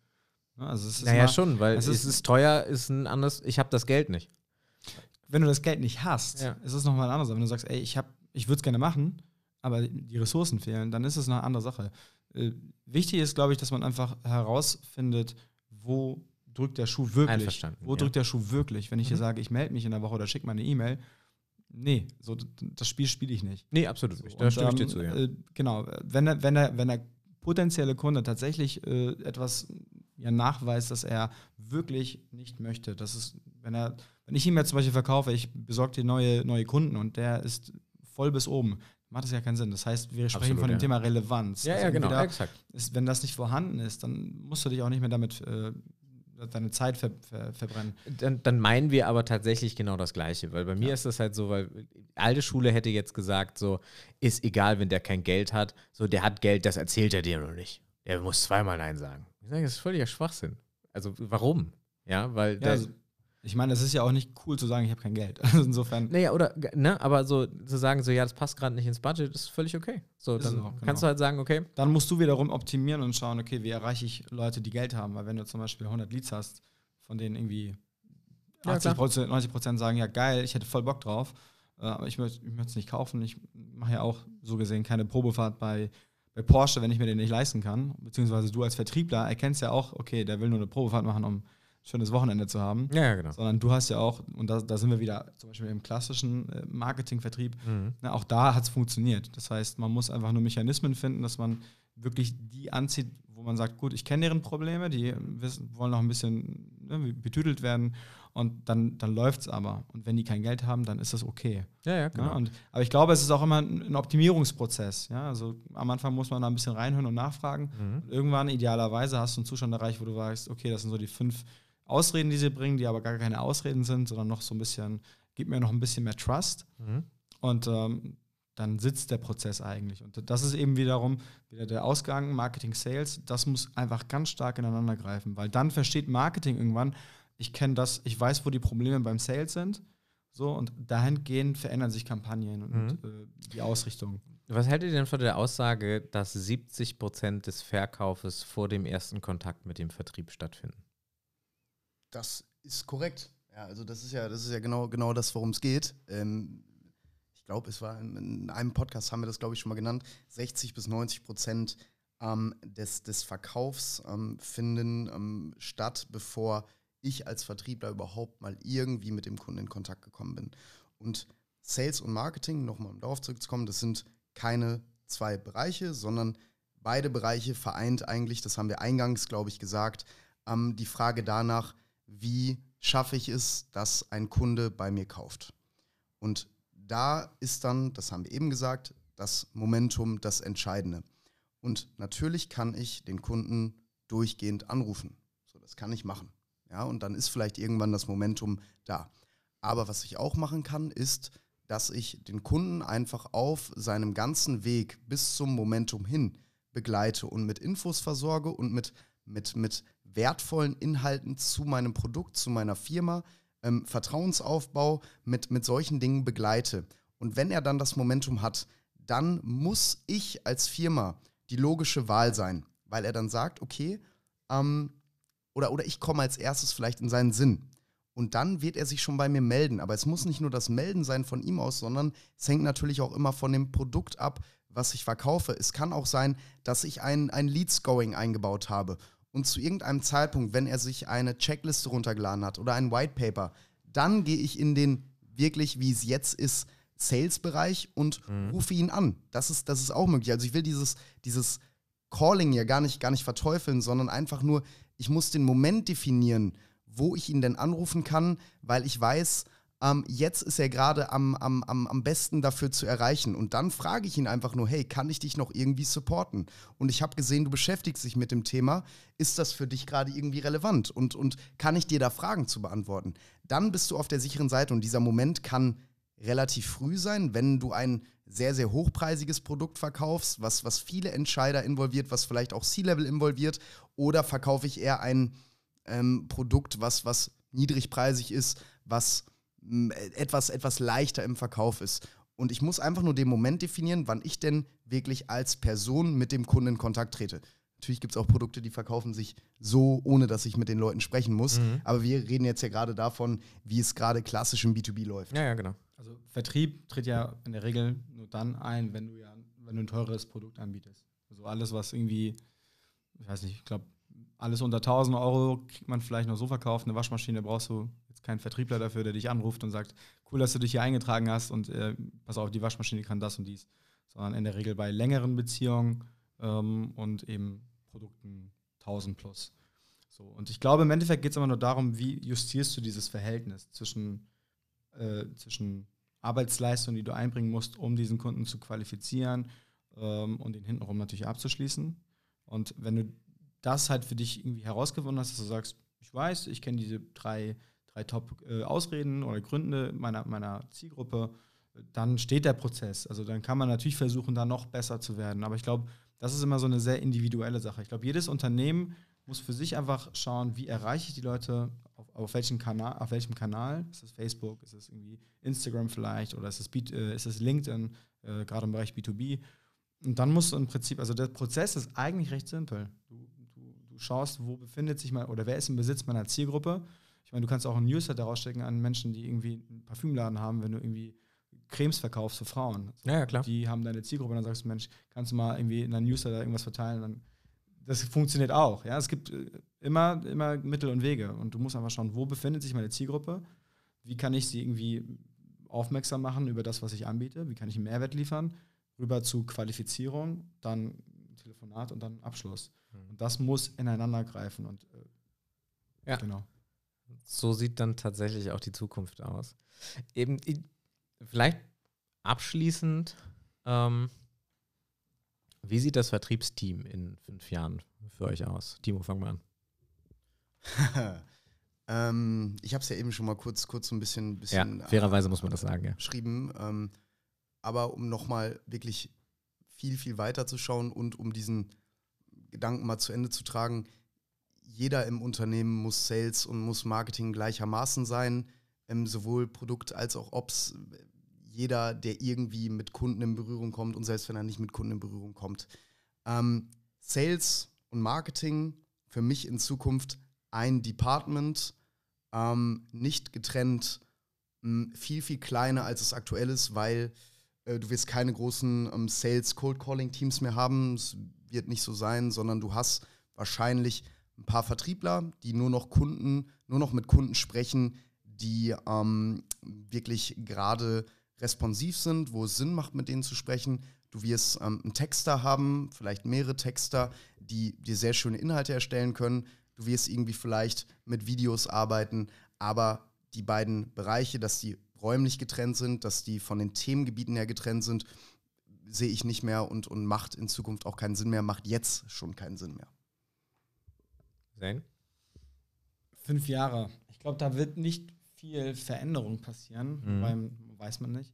Ne? Also es ist naja, schon, weil es ist, ist teuer, ist ein anderes, ich habe das Geld nicht. Wenn du das Geld nicht hast, ja. ist es nochmal ein anderes. Wenn du sagst, ey, ich, ich würde es gerne machen, aber die Ressourcen fehlen, dann ist es eine andere Sache. Äh, wichtig ist, glaube ich, dass man einfach herausfindet, wo drückt der Schuh wirklich? Wo ja. drückt der Schuh wirklich? Wenn ich mhm. dir sage, ich melde mich in der Woche oder schicke mal eine E-Mail, nee, so das Spiel spiele ich nicht. Nee, absolut nicht. Da stimme ich dir zu, ja. Äh, genau, wenn der, wenn, der, wenn der potenzielle Kunde tatsächlich äh, etwas ja, nachweist, dass er wirklich nicht möchte, das ist, wenn er, wenn ich ihm jetzt zum Beispiel verkaufe, ich besorge dir neue, neue Kunden und der ist voll bis oben, macht das ja keinen Sinn. Das heißt, wir sprechen Absolut, von dem ja. Thema Relevanz. Ja, also ja, genau, exakt. Ist, wenn das nicht vorhanden ist, dann musst du dich auch nicht mehr damit äh, deine Zeit ver, ver, verbrennen. Dann, dann, meinen wir aber tatsächlich genau das Gleiche, weil bei mir ja. ist das halt so, weil alte Schule hätte jetzt gesagt, so, ist egal, wenn der kein Geld hat, so, der hat Geld, das erzählt er dir noch nicht. Der muss zweimal Nein sagen. Ich sage, das ist völliger Schwachsinn. Also, warum? Ja, weil. Ja, also, ich meine, es ist ja auch nicht cool zu sagen, ich habe kein Geld. *laughs* Also insofern. Naja, oder, ne, aber so zu sagen, so, ja, das passt gerade nicht ins Budget, ist völlig okay. So, dann auch, genau. kannst du halt sagen, okay. Dann musst du wiederum optimieren und schauen, okay, wie erreiche ich Leute, die Geld haben. Weil wenn du zum Beispiel 100 Leads hast, von denen irgendwie 80 Prozent, 90 Prozent sagen, ja, geil, ich hätte voll Bock drauf, äh, aber ich möchte es nicht kaufen. Ich mache ja auch so gesehen keine Probefahrt bei, bei Porsche, wenn ich mir den nicht leisten kann. Beziehungsweise du als Vertriebler erkennst ja auch, okay, der will nur eine Probefahrt machen, um schönes Wochenende zu haben. Ja, genau. Sondern du hast ja auch, und da, da sind wir wieder zum Beispiel im klassischen äh, Marketingvertrieb, mhm. na, auch da hat es funktioniert. Das heißt, man muss einfach nur Mechanismen finden, dass man wirklich die anzieht, wo man sagt, gut, ich kenne deren Probleme, die wissen, wollen noch ein bisschen ne, betütelt werden und dann, dann läuft es aber. Und wenn die kein Geld haben, dann ist das okay. Ja, ja, genau. Ja, und, aber ich glaube, es ist auch immer ein Optimierungsprozess. Ja? Also am Anfang muss man da ein bisschen reinhören und nachfragen. Mhm. Und irgendwann, idealerweise, hast du einen Zustand erreicht, wo du weißt, okay, das sind so die fünf Ausreden, die sie bringen, die aber gar keine Ausreden sind, sondern noch so ein bisschen, gib mir noch ein bisschen mehr Trust. Mhm. Und ähm, dann sitzt der Prozess eigentlich. Und das ist eben wiederum wieder der Ausgang, Marketing, Sales, das muss einfach ganz stark ineinander greifen, weil dann versteht Marketing irgendwann, ich kenne das, ich weiß, wo die Probleme beim Sales sind. So, und dahingehend verändern sich Kampagnen und mhm. äh, die Ausrichtung. Was hält ihr denn von der Aussage, dass 70 Prozent des Verkaufes vor dem ersten Kontakt mit dem Vertrieb stattfinden? Das ist korrekt. Ja, also das ist ja, das ist ja genau, genau das, worum es geht. Ähm, ich glaube, es war in, einem Podcast, haben wir das, glaube ich, schon mal genannt, 60 bis 90 Prozent ähm, des, des Verkaufs ähm, finden ähm, statt, bevor ich als Vertriebler überhaupt mal irgendwie mit dem Kunden in Kontakt gekommen bin. Und Sales und Marketing, nochmal um darauf zurückzukommen, das sind keine zwei Bereiche, sondern beide Bereiche vereint eigentlich, das haben wir eingangs, glaube ich, gesagt, ähm, die Frage danach, wie schaffe ich es, dass ein Kunde bei mir kauft. Und da ist dann, das haben wir eben gesagt, das Momentum das Entscheidende. Und natürlich kann ich den Kunden durchgehend anrufen. So, das kann ich machen. Ja, und dann ist vielleicht irgendwann das Momentum da. Aber was ich auch machen kann, ist, dass ich den Kunden einfach auf seinem ganzen Weg bis zum Momentum hin begleite und mit Infos versorge und mit, mit, mit wertvollen Inhalten zu meinem Produkt, zu meiner Firma, ähm, Vertrauensaufbau mit, mit solchen Dingen begleite. Und wenn er dann das Momentum hat, dann muss ich als Firma die logische Wahl sein, weil er dann sagt, okay, ähm, oder, oder ich komme als erstes vielleicht in seinen Sinn. Und dann wird er sich schon bei mir melden. Aber es muss nicht nur das Melden sein von ihm aus, sondern es hängt natürlich auch immer von dem Produkt ab, was ich verkaufe. Es kann auch sein, dass ich ein, ein Lead-Scoring eingebaut habe und zu irgendeinem Zeitpunkt, wenn er sich eine Checkliste runtergeladen hat oder ein White Paper, dann gehe ich in den wirklich, wie es jetzt ist, Sales-Bereich und mhm. rufe ihn an. Das ist, das ist auch möglich. Also ich will dieses, dieses Calling ja gar nicht, gar nicht verteufeln, sondern einfach nur, ich muss den Moment definieren, wo ich ihn denn anrufen kann, weil ich weiß, ähm, jetzt ist er gerade am, am, am, am besten dafür zu erreichen. Und dann frage ich ihn einfach nur, hey, kann ich dich noch irgendwie supporten? Und ich habe gesehen, du beschäftigst dich mit dem Thema. Ist das für dich gerade irgendwie relevant? Und, und kann ich dir da Fragen zu beantworten? Dann bist du auf der sicheren Seite und dieser Moment kann relativ früh sein, wenn du ein sehr, sehr hochpreisiges Produkt verkaufst, was, was viele Entscheider involviert, was vielleicht auch C-Level involviert, oder verkaufe ich eher ein ähm, Produkt, was, was niedrigpreisig ist, was etwas, etwas leichter im Verkauf ist. Und ich muss einfach nur den Moment definieren, wann ich denn wirklich als Person mit dem Kunden in Kontakt trete. Natürlich gibt es auch Produkte, die verkaufen sich so, ohne dass ich mit den Leuten sprechen muss. Mhm. Aber wir reden jetzt ja gerade davon, wie es gerade klassisch im B2B läuft. Ja, ja, genau. Also Vertrieb tritt ja in der Regel nur dann ein, wenn du ja, wenn du ein teures Produkt anbietest. Also alles, was irgendwie, ich weiß nicht, ich glaube, alles unter 1000 Euro kriegt man vielleicht noch so verkauft. Eine Waschmaschine brauchst du keinen Vertriebler dafür, der dich anruft und sagt, cool, dass du dich hier eingetragen hast und äh, pass auf, die Waschmaschine kann das und dies. Sondern in der Regel bei längeren Beziehungen ähm, und eben Produkten 1000 plus. So, und ich glaube, im Endeffekt geht es immer nur darum, wie justierst du dieses Verhältnis zwischen, äh, zwischen Arbeitsleistung, die du einbringen musst, um diesen Kunden zu qualifizieren ähm, und ihn hintenrum natürlich abzuschließen. Und wenn du das halt für dich irgendwie herausgefunden hast, dass du sagst, ich weiß, ich kenne diese drei, drei Top-Ausreden äh, oder Gründe meiner, meiner Zielgruppe, dann steht der Prozess. Also dann kann man natürlich versuchen, da noch besser zu werden. Aber ich glaube, das ist immer so eine sehr individuelle Sache. Ich glaube, jedes Unternehmen muss für sich einfach schauen, wie erreiche ich die Leute, auf, auf, welchem, Kanal, auf welchem Kanal. Ist es Facebook, ist es irgendwie Instagram vielleicht oder ist es, äh, ist es LinkedIn, äh, gerade im Bereich B2B. Und dann musst du im Prinzip, also der Prozess ist eigentlich recht simpel. Du, du, du schaust, wo befindet sich mal oder wer ist im Besitz meiner Zielgruppe. Meine, du kannst auch ein Newsletter rausstecken an Menschen, die irgendwie einen Parfümladen haben, wenn du irgendwie Cremes verkaufst für Frauen. So, ja, ja, klar. Die haben deine Zielgruppe, dann sagst du, Mensch, kannst du mal irgendwie in einem Newsletter irgendwas verteilen, dann das funktioniert auch. Ja? Es gibt äh, immer, immer Mittel und Wege. Und du musst einfach schauen, wo befindet sich meine Zielgruppe? Wie kann ich sie irgendwie aufmerksam machen über das, was ich anbiete? Wie kann ich einen Mehrwert liefern? Rüber zu Qualifizierung, dann Telefonat und dann Abschluss. Mhm. Und das muss ineinander greifen. Und äh, ja. genau. So sieht dann tatsächlich auch die Zukunft aus. Eben, vielleicht abschließend, ähm, wie sieht das Vertriebsteam in fünf Jahren für euch aus? Timo, fang mal an. *laughs* ähm, ich habe es ja eben schon mal kurz, kurz so ein bisschen, bisschen ja, fairerweise äh, muss man das sagen, ja. Geschrieben. Ähm, aber um nochmal wirklich viel, viel weiter zu schauen und um diesen Gedanken mal zu Ende zu tragen, jeder im Unternehmen muss Sales und muss Marketing gleichermaßen sein, ähm, sowohl Produkt als auch Ops jeder, der irgendwie mit Kunden in Berührung kommt und selbst wenn er nicht mit Kunden in Berührung kommt. Ähm, Sales und Marketing für mich in Zukunft ein Department, ähm, nicht getrennt, mh, viel, viel kleiner als es aktuell ist, weil äh, du wirst keine großen ähm, Sales Cold Calling Teams mehr haben. Es wird nicht so sein, sondern du hast wahrscheinlich ein paar Vertriebler, die nur noch Kunden, nur noch mit Kunden sprechen, die ähm, wirklich gerade responsiv sind, wo es Sinn macht, mit denen zu sprechen. Du wirst ähm, einen Texter haben, vielleicht mehrere Texter, die dir sehr schöne Inhalte erstellen können. Du wirst irgendwie vielleicht mit Videos arbeiten, aber die beiden Bereiche, dass die räumlich getrennt sind, dass die von den Themengebieten her getrennt sind, sehe ich nicht mehr und, und macht in Zukunft auch keinen Sinn mehr, macht jetzt schon keinen Sinn mehr. Sein? Fünf Jahre. Ich glaube, da wird nicht viel Veränderung passieren, mhm. beim, weiß man nicht.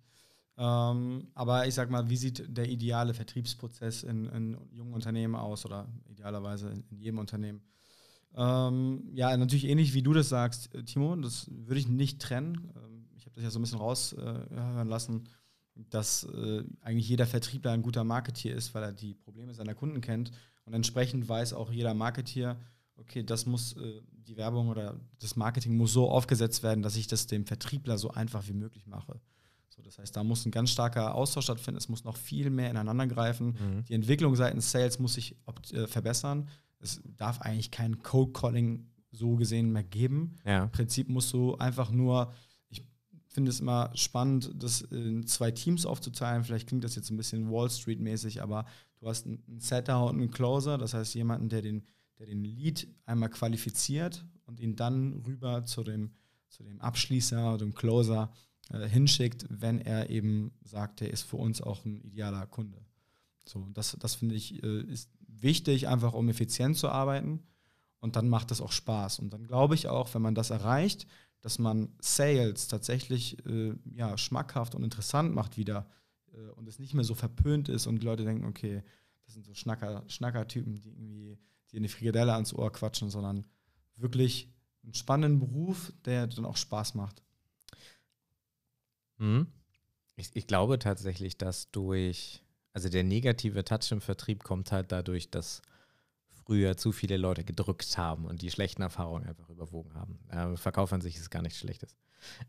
Ähm, aber ich sag mal, wie sieht der ideale Vertriebsprozess in, in jungen Unternehmen aus oder idealerweise in, in jedem Unternehmen? Ähm, ja, natürlich ähnlich wie du das sagst, äh, Timo, das würde ich nicht trennen. Ähm, ich habe das ja so ein bisschen raushören äh, lassen, dass äh, eigentlich jeder Vertriebler ein guter Marketier ist, weil er die Probleme seiner Kunden kennt und entsprechend weiß auch jeder Marketier, okay, das muss, äh, die Werbung oder das Marketing muss so aufgesetzt werden, dass ich das dem Vertriebler so einfach wie möglich mache. So, das heißt, da muss ein ganz starker Austausch stattfinden, es muss noch viel mehr ineinander greifen. Mhm. Die Entwicklung seitens Sales muss sich äh, verbessern. Es darf eigentlich kein Cold Calling so gesehen mehr geben. Ja. Im Prinzip musst du einfach nur, ich finde es immer spannend, das in zwei Teams aufzuteilen. Vielleicht klingt das jetzt ein bisschen Wall Street-mäßig, aber du hast einen Setter und einen Closer, das heißt jemanden, der den der den Lead einmal qualifiziert und ihn dann rüber zu dem, zu dem Abschließer, dem Closer äh, hinschickt, wenn er eben sagt, er ist für uns auch ein idealer Kunde. So, das, das finde ich äh, ist wichtig, einfach um effizient zu arbeiten und dann macht es auch Spaß. Und dann glaube ich auch, wenn man das erreicht, dass man Sales tatsächlich äh, ja, schmackhaft und interessant macht wieder äh, und es nicht mehr so verpönt ist und die Leute denken, okay, das sind so Schnacker, Schnackertypen, die irgendwie die eine Frikadelle ans Ohr quatschen, sondern wirklich einen spannenden Beruf, der dann auch Spaß macht. Mhm. Ich, ich glaube tatsächlich, dass durch, also der negative Touch im Vertrieb kommt halt dadurch, dass früher zu viele Leute gedrückt haben und die schlechten Erfahrungen einfach überwogen haben. Äh, Verkauf an sich ist gar nichts Schlechtes.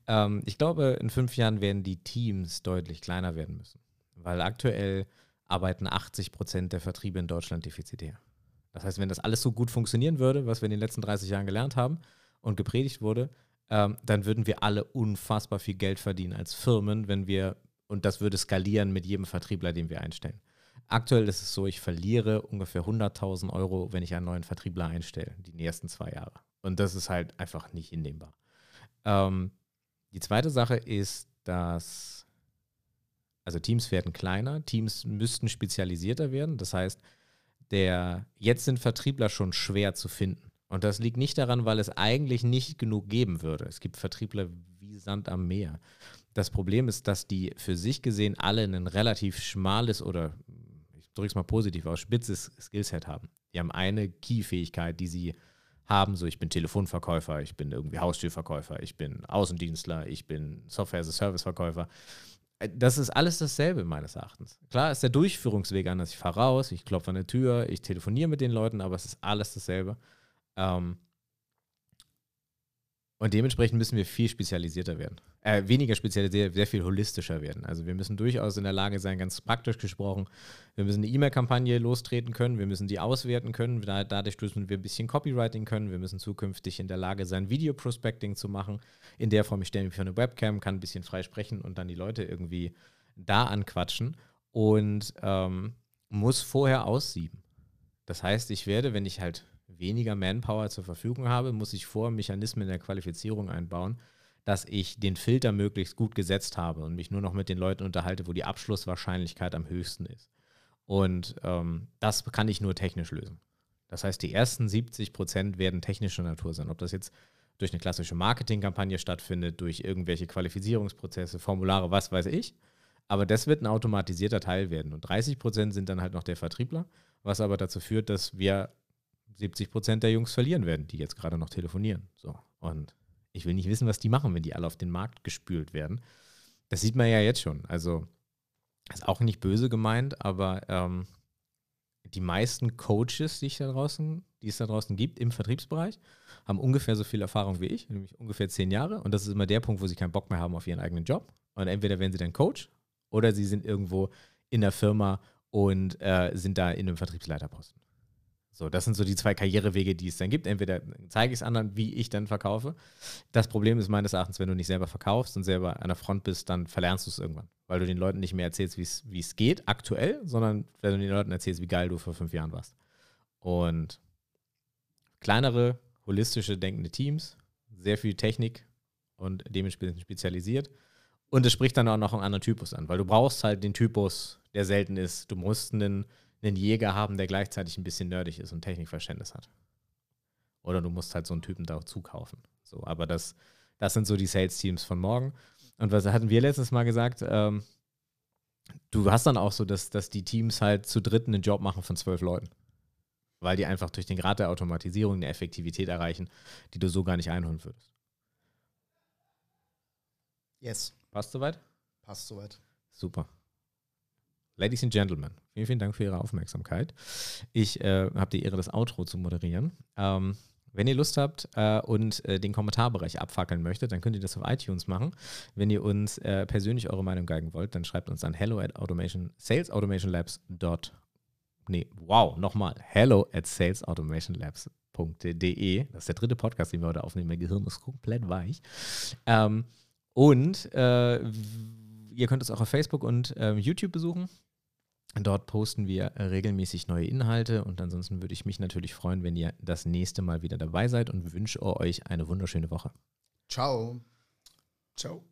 Ähm, ich glaube, in fünf Jahren werden die Teams deutlich kleiner werden müssen, weil aktuell arbeiten 80 Prozent der Vertriebe in Deutschland defizitär. Das heißt, wenn das alles so gut funktionieren würde, was wir in den letzten 30 Jahren gelernt haben und gepredigt wurde, ähm, dann würden wir alle unfassbar viel Geld verdienen als Firmen, wenn wir, und das würde skalieren mit jedem Vertriebler, den wir einstellen. Aktuell ist es so, ich verliere ungefähr 100.000 Euro, wenn ich einen neuen Vertriebler einstelle, die nächsten zwei Jahre. Und das ist halt einfach nicht hinnehmbar. Ähm, die zweite Sache ist, dass also Teams werden kleiner, Teams müssten spezialisierter werden. Das heißt, der jetzt sind Vertriebler schon schwer zu finden. Und das liegt nicht daran, weil es eigentlich nicht genug geben würde. Es gibt Vertriebler wie Sand am Meer. Das Problem ist, dass die für sich gesehen alle ein relativ schmales oder ich drücke es mal positiv aus, spitzes Skillset haben. Die haben eine Key-Fähigkeit, die sie haben, so ich bin Telefonverkäufer, ich bin irgendwie Haustürverkäufer, ich bin Außendienstler, ich bin Software-as-a-Service-Verkäufer. Äh, das ist alles dasselbe meines Erachtens. Klar ist der Durchführungsweg anders. Ich fahre raus, ich klopfe an der Tür, ich telefoniere mit den Leuten, aber es ist alles dasselbe. Ähm, und dementsprechend müssen wir viel spezialisierter werden. Äh, weniger spezialisiert, sehr viel holistischer werden. Also wir müssen durchaus in der Lage sein, ganz praktisch gesprochen, wir müssen eine E-Mail-Kampagne lostreten können, wir müssen die auswerten können, dadurch müssen wir ein bisschen Copywriting können, wir müssen zukünftig in der Lage sein, Video-Prospecting zu machen. In der Form, ich stelle mich für eine Webcam, kann ein bisschen frei sprechen und dann die Leute irgendwie da anquatschen und ähm, muss vorher aussieben. Das heißt, ich werde, wenn ich halt weniger Manpower zur Verfügung habe, muss ich vor Mechanismen der Qualifizierung einbauen, dass ich den Filter möglichst gut gesetzt habe und mich nur noch mit den Leuten unterhalte, wo die Abschlusswahrscheinlichkeit am höchsten ist. Und ähm, das kann ich nur technisch lösen. Das heißt, die ersten 70 Prozent werden technischer Natur sein. Ob das jetzt durch eine klassische Marketingkampagne stattfindet, durch irgendwelche Qualifizierungsprozesse, Formulare, was weiß ich. Aber das wird ein automatisierter Teil werden. Und 30 Prozent sind dann halt noch der Vertriebler, was aber dazu führt, dass wir 70 Prozent der Jungs verlieren werden, die jetzt gerade noch telefonieren. So. Und ich will nicht wissen, was die machen, wenn die alle auf den Markt gespült werden. Das sieht man ja jetzt schon. Also, ist auch nicht böse gemeint, aber ähm, die meisten Coaches, die, ich da draußen, die es da draußen gibt im Vertriebsbereich, haben ungefähr so viel Erfahrung wie ich, nämlich ungefähr zehn Jahre. Und das ist immer der Punkt, wo sie keinen Bock mehr haben auf ihren eigenen Job. Und entweder werden sie dann Coach oder sie sind irgendwo in der Firma und äh, sind da in einem Vertriebsleiterposten. So, das sind so die zwei Karrierewege, die es dann gibt. Entweder zeige ich es anderen, wie ich dann verkaufe. Das Problem ist meines Erachtens, wenn du nicht selber verkaufst und selber an der Front bist, dann verlernst du es irgendwann. Weil du den Leuten nicht mehr erzählst, wie es geht, aktuell, sondern wenn du den Leuten erzählst, wie geil du vor fünf Jahren warst. Und kleinere, holistische, denkende Teams, sehr viel Technik und dementsprechend spezialisiert. Und es spricht dann auch noch einen anderen Typus an, weil du brauchst halt den Typus, der selten ist. Du musst einen einen Jäger haben, der gleichzeitig ein bisschen nerdig ist und Technikverständnis hat. Oder du musst halt so einen Typen dazu kaufen. So, aber das, das sind so die Sales-Teams von morgen. Und was hatten wir letztes Mal gesagt? Ähm, du hast dann auch so, dass, dass die Teams halt zu dritt einen Job machen von zwölf Leuten. Weil die einfach durch den Grad der Automatisierung eine Effektivität erreichen, die du so gar nicht einholen würdest. Yes. Passt soweit? Passt soweit. Super. Ladies and Gentlemen, vielen, vielen Dank für Ihre Aufmerksamkeit. Ich äh, habe die Ehre, das Outro zu moderieren. Ähm, wenn ihr Lust habt äh, und äh, den Kommentarbereich abfackeln möchtet, dann könnt ihr das auf iTunes machen. Wenn ihr uns äh, persönlich eure Meinung geigen wollt, dann schreibt uns an hello at automation, salesautomationlabs.de. Nee, wow, nochmal. Hello at salesautomationlabs.de. Das ist der dritte Podcast, den wir heute aufnehmen. Mein Gehirn ist komplett weich. Ähm, und äh, ihr könnt uns auch auf Facebook und ähm, YouTube besuchen. Dort posten wir regelmäßig neue Inhalte und ansonsten würde ich mich natürlich freuen, wenn ihr das nächste Mal wieder dabei seid und wünsche euch eine wunderschöne Woche. Ciao. Ciao.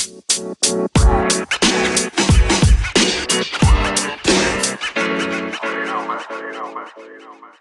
You know, man. You know, man. You know, man.